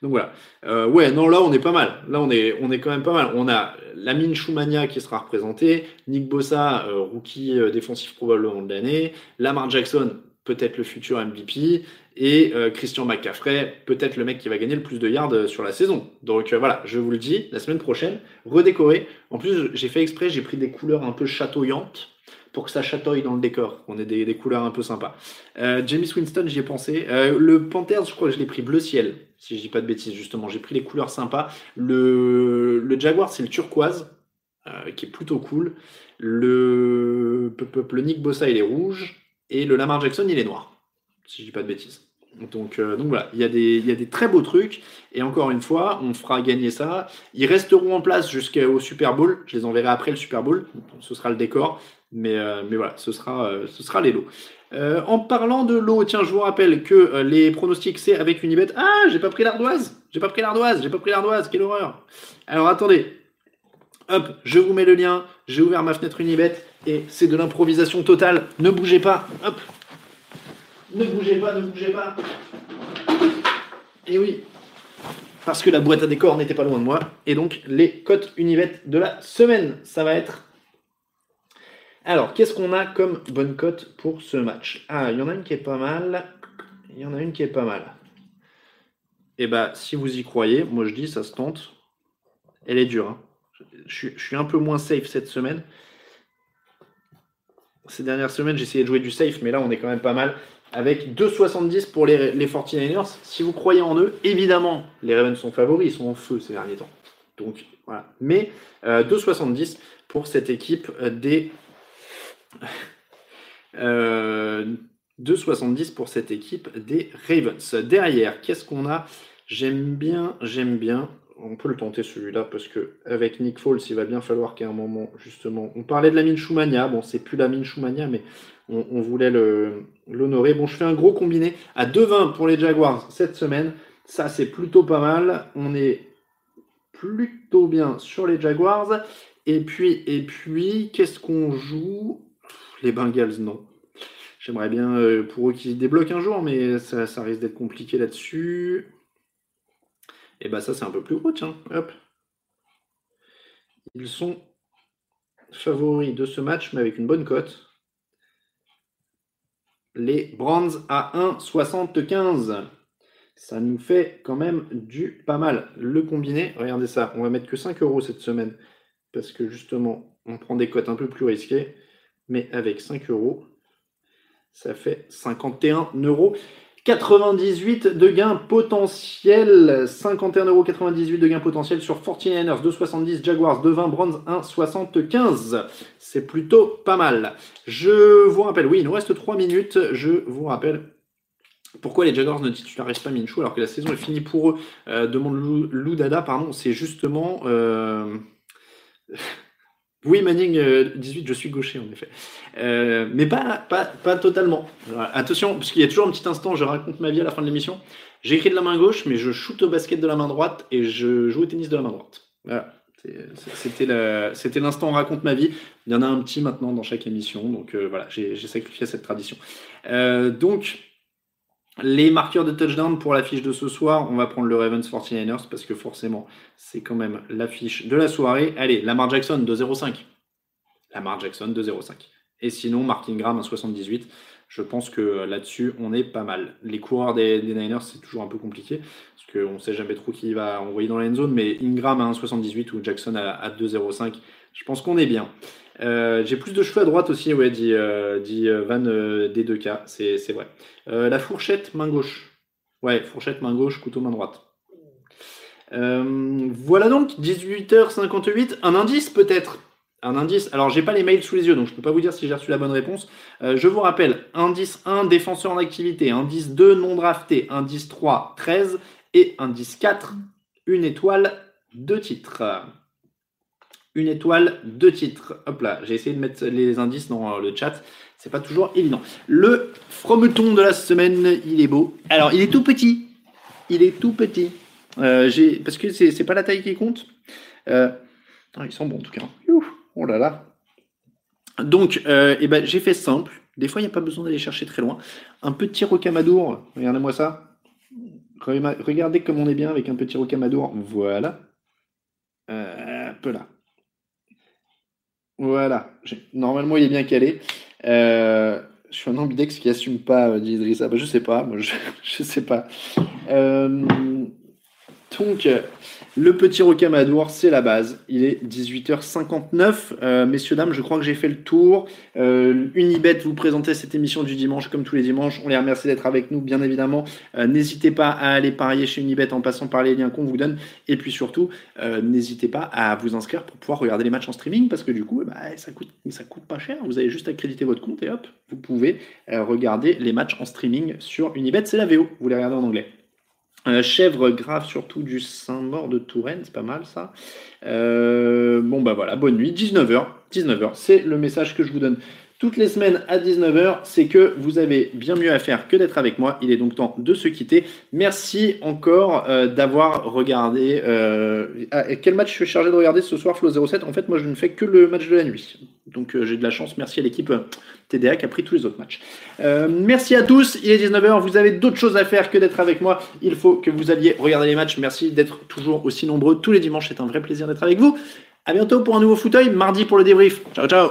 donc voilà. Ouais, non, là on est pas mal. Là on est, on est quand même pas mal. On a Lamine Choumania qui sera représenté, Nick Bossa, rookie défensif probablement de l'année, Lamar Jackson, peut-être le futur MVP, et Christian McCaffrey, peut-être le mec qui va gagner le plus de yards sur la saison. Donc voilà, je vous le dis, la semaine prochaine, redécoré. En plus, j'ai fait exprès, j'ai pris des couleurs un peu chatoyantes pour que ça chatouille dans le décor, qu'on ait des, couleurs un peu sympas. Euh, James Winston, j'y ai pensé. Euh, le Panthers, je crois que je l'ai pris bleu ciel, si je dis pas de bêtises, justement. J'ai pris les couleurs sympas. Le, Jaguar, c'est le turquoise, euh, qui est plutôt cool. Le, le Nick Bossa, il est rouge. Et le Lamar Jackson, il est noir, si je dis pas de bêtises. Donc, donc, voilà, il y, a des, il y, a des, très beaux trucs. Et encore une fois, on fera gagner ça. Ils resteront en place jusqu'au Super Bowl. Je les enverrai après le Super Bowl. Ce sera le décor. Mais, euh, mais voilà, ce sera, euh, ce sera les lots. Euh, en parlant de l'eau, tiens, je vous rappelle que les pronostics, c'est avec Unibet. Ah, j'ai pas pris l'ardoise J'ai pas pris l'ardoise J'ai pas pris l'ardoise Quelle horreur Alors attendez. Hop, je vous mets le lien. J'ai ouvert ma fenêtre Unibet et c'est de l'improvisation totale. Ne bougez pas. Hop. Ne bougez pas, ne bougez pas. Et oui, parce que la boîte à décor n'était pas loin de moi. Et donc, les cotes Unibet de la semaine, ça va être alors, qu'est-ce qu'on a comme bonne cote pour ce match? Ah, il y en a une qui est pas mal. Il y en a une qui est pas mal. Eh bien, si vous y croyez, moi je dis, ça se tente. Elle est dure. Hein. Je, suis un peu moins safe cette semaine. Ces dernières semaines, essayé de jouer du safe, mais là, on est quand même pas mal. Avec 2,70 pour les, les 49ers. Si vous croyez en eux, évidemment, les Ravens sont favoris, ils sont en feu ces derniers temps. Donc, voilà. Mais 2,70 euh, pour cette équipe des 2,70 euh, pour cette équipe des Ravens. Derrière, qu'est-ce qu'on a? J'aime bien, j'aime bien. On peut le tenter celui-là parce que avec Nick Foles, il va bien falloir qu'à un moment, justement, on parlait de la mine Choumania. Bon, c'est plus la mine Choumania, mais on, voulait l'honorer. Bon, je fais un gros combiné à 2,20 pour les Jaguars cette semaine. Ça, c'est plutôt pas mal. On est plutôt bien sur les Jaguars. Et puis, et puis, qu'est-ce qu'on joue? Les Bengals, non. J'aimerais bien euh, pour eux qu'ils débloquent un jour, mais ça, risque d'être compliqué là-dessus. Et bah ça c'est un peu plus gros, tiens. Hop. Ils sont favoris de ce match, mais avec une bonne cote. Les Brands à 1,75. Ça nous fait quand même du pas mal. Le combiné, regardez ça, on va mettre que 5 euros cette semaine. Parce que justement, on prend des cotes un peu plus risquées mais avec 5 euros, ça fait 51 euros. 98 de gains potentiels, 51,98 euros de gains potentiels sur 49ers 2,70, Jaguars 2,20, Browns 1,75. C'est plutôt pas mal. Je vous rappelle, oui, il nous reste 3 minutes. Je vous rappelle pourquoi les Jaguars ne titularisent pas Minshew alors que la saison est finie pour eux euh, Demande Lou, Dada, pardon. C'est justement. Euh, oui, Manning 18, euh, je suis gaucher en effet. Euh, mais pas, pas, pas totalement. attention, parce qu'il y a toujours un petit instant, je raconte ma vie à la fin de l'émission. J'écris de la main gauche, mais je shoot au basket de la main droite et je joue au tennis de la main droite. Voilà. C'était l'instant raconte ma vie. Il y en a un petit maintenant dans chaque émission, donc euh, voilà, j'ai sacrifié cette tradition. Donc, les marqueurs de touchdown pour l'affiche de ce soir, on va prendre le Ravens 49ers parce que forcément, c'est quand même l'affiche de la soirée. Allez, Lamar Jackson 2-0-5. Lamar Jackson 2-0-5. Et sinon, Martin Graham 1,78. Je pense que là-dessus, on est pas mal. Les coureurs des, Niners, c'est toujours un peu compliqué parce qu'on ne sait jamais trop qui va envoyer dans la end zone. Mais Ingram à 1,78 ou Jackson à, 2,05, je pense qu'on est bien. Euh, j'ai plus de cheveux à droite aussi, ouais, dit, euh, dit euh, Van des deux cas, c'est vrai. la fourchette, main gauche. Ouais, fourchette, main gauche, couteau, main droite. voilà donc, 18h58, un indice peut-être un indice. Alors, j'ai pas les mails sous les yeux, donc je peux pas vous dire si j'ai reçu la bonne réponse. Euh, je vous rappelle, indice 1, défenseur en activité, indice 2, non drafté, indice 3, 13 et indice 4, une étoile, deux titres. Une étoile, deux titres. Hop là, j'ai essayé de mettre les indices dans euh, le chat. C'est pas toujours évident. Le frometon de la semaine, il est beau. Alors, il est tout petit. Il est tout petit. Euh, parce que c'est pas la taille qui compte. Euh, ils sont bons en tout cas. Oh là là. Donc, euh, eh ben, j'ai fait simple. Des fois, il n'y a pas besoin d'aller chercher très loin. Un petit rocamadour. Regardez-moi ça. Regardez comme on est bien avec un petit rocamadour. Voilà. Un peu là. Voilà. Normalement, il est bien calé. Euh, je suis un ambidex qui assume pas, dit Idrissa. Bah, je sais pas. Moi, je, je sais pas. Donc, le petit rocamadour, c'est la base. Il est 18h59. Euh, messieurs, dames, je crois que j'ai fait le tour. Euh, Unibet vous présentez cette émission du dimanche comme tous les dimanches. On les remercie d'être avec nous, bien évidemment. Euh, n'hésitez pas à aller parier chez Unibet en passant par les liens qu'on vous donne. Et puis surtout, n'hésitez pas à vous inscrire pour pouvoir regarder les matchs en streaming parce que du coup, bah, ça, coûte, ça coûte pas cher. Vous avez juste à créditer votre compte et hop, vous pouvez regarder les matchs en streaming sur Unibet. C'est la VO. Vous les regardez en anglais. Chèvre grave surtout du Saint-Maur de Touraine, c'est pas mal ça. Euh, bon bah voilà, bonne nuit, 19h, 19h, c'est le message que je vous donne toutes les semaines à 19h, c'est que vous avez bien mieux à faire que d'être avec moi. Il est donc temps de se quitter. Merci encore euh, d'avoir regardé. Euh, ah, quel match je suis chargé de regarder ce soir, Flo 07 En fait, moi, je ne fais que le match de la nuit. Donc, euh, j'ai de la chance. Merci à l'équipe TDA qui a pris tous les autres matchs. merci à tous. Il est 19h. Vous avez d'autres choses à faire que d'être avec moi. Il faut que vous alliez regarder les matchs. Merci d'être toujours aussi nombreux tous les dimanches. C'est un vrai plaisir d'être avec vous. À bientôt pour un nouveau fauteuil. Mardi pour le débrief. Ciao, ciao.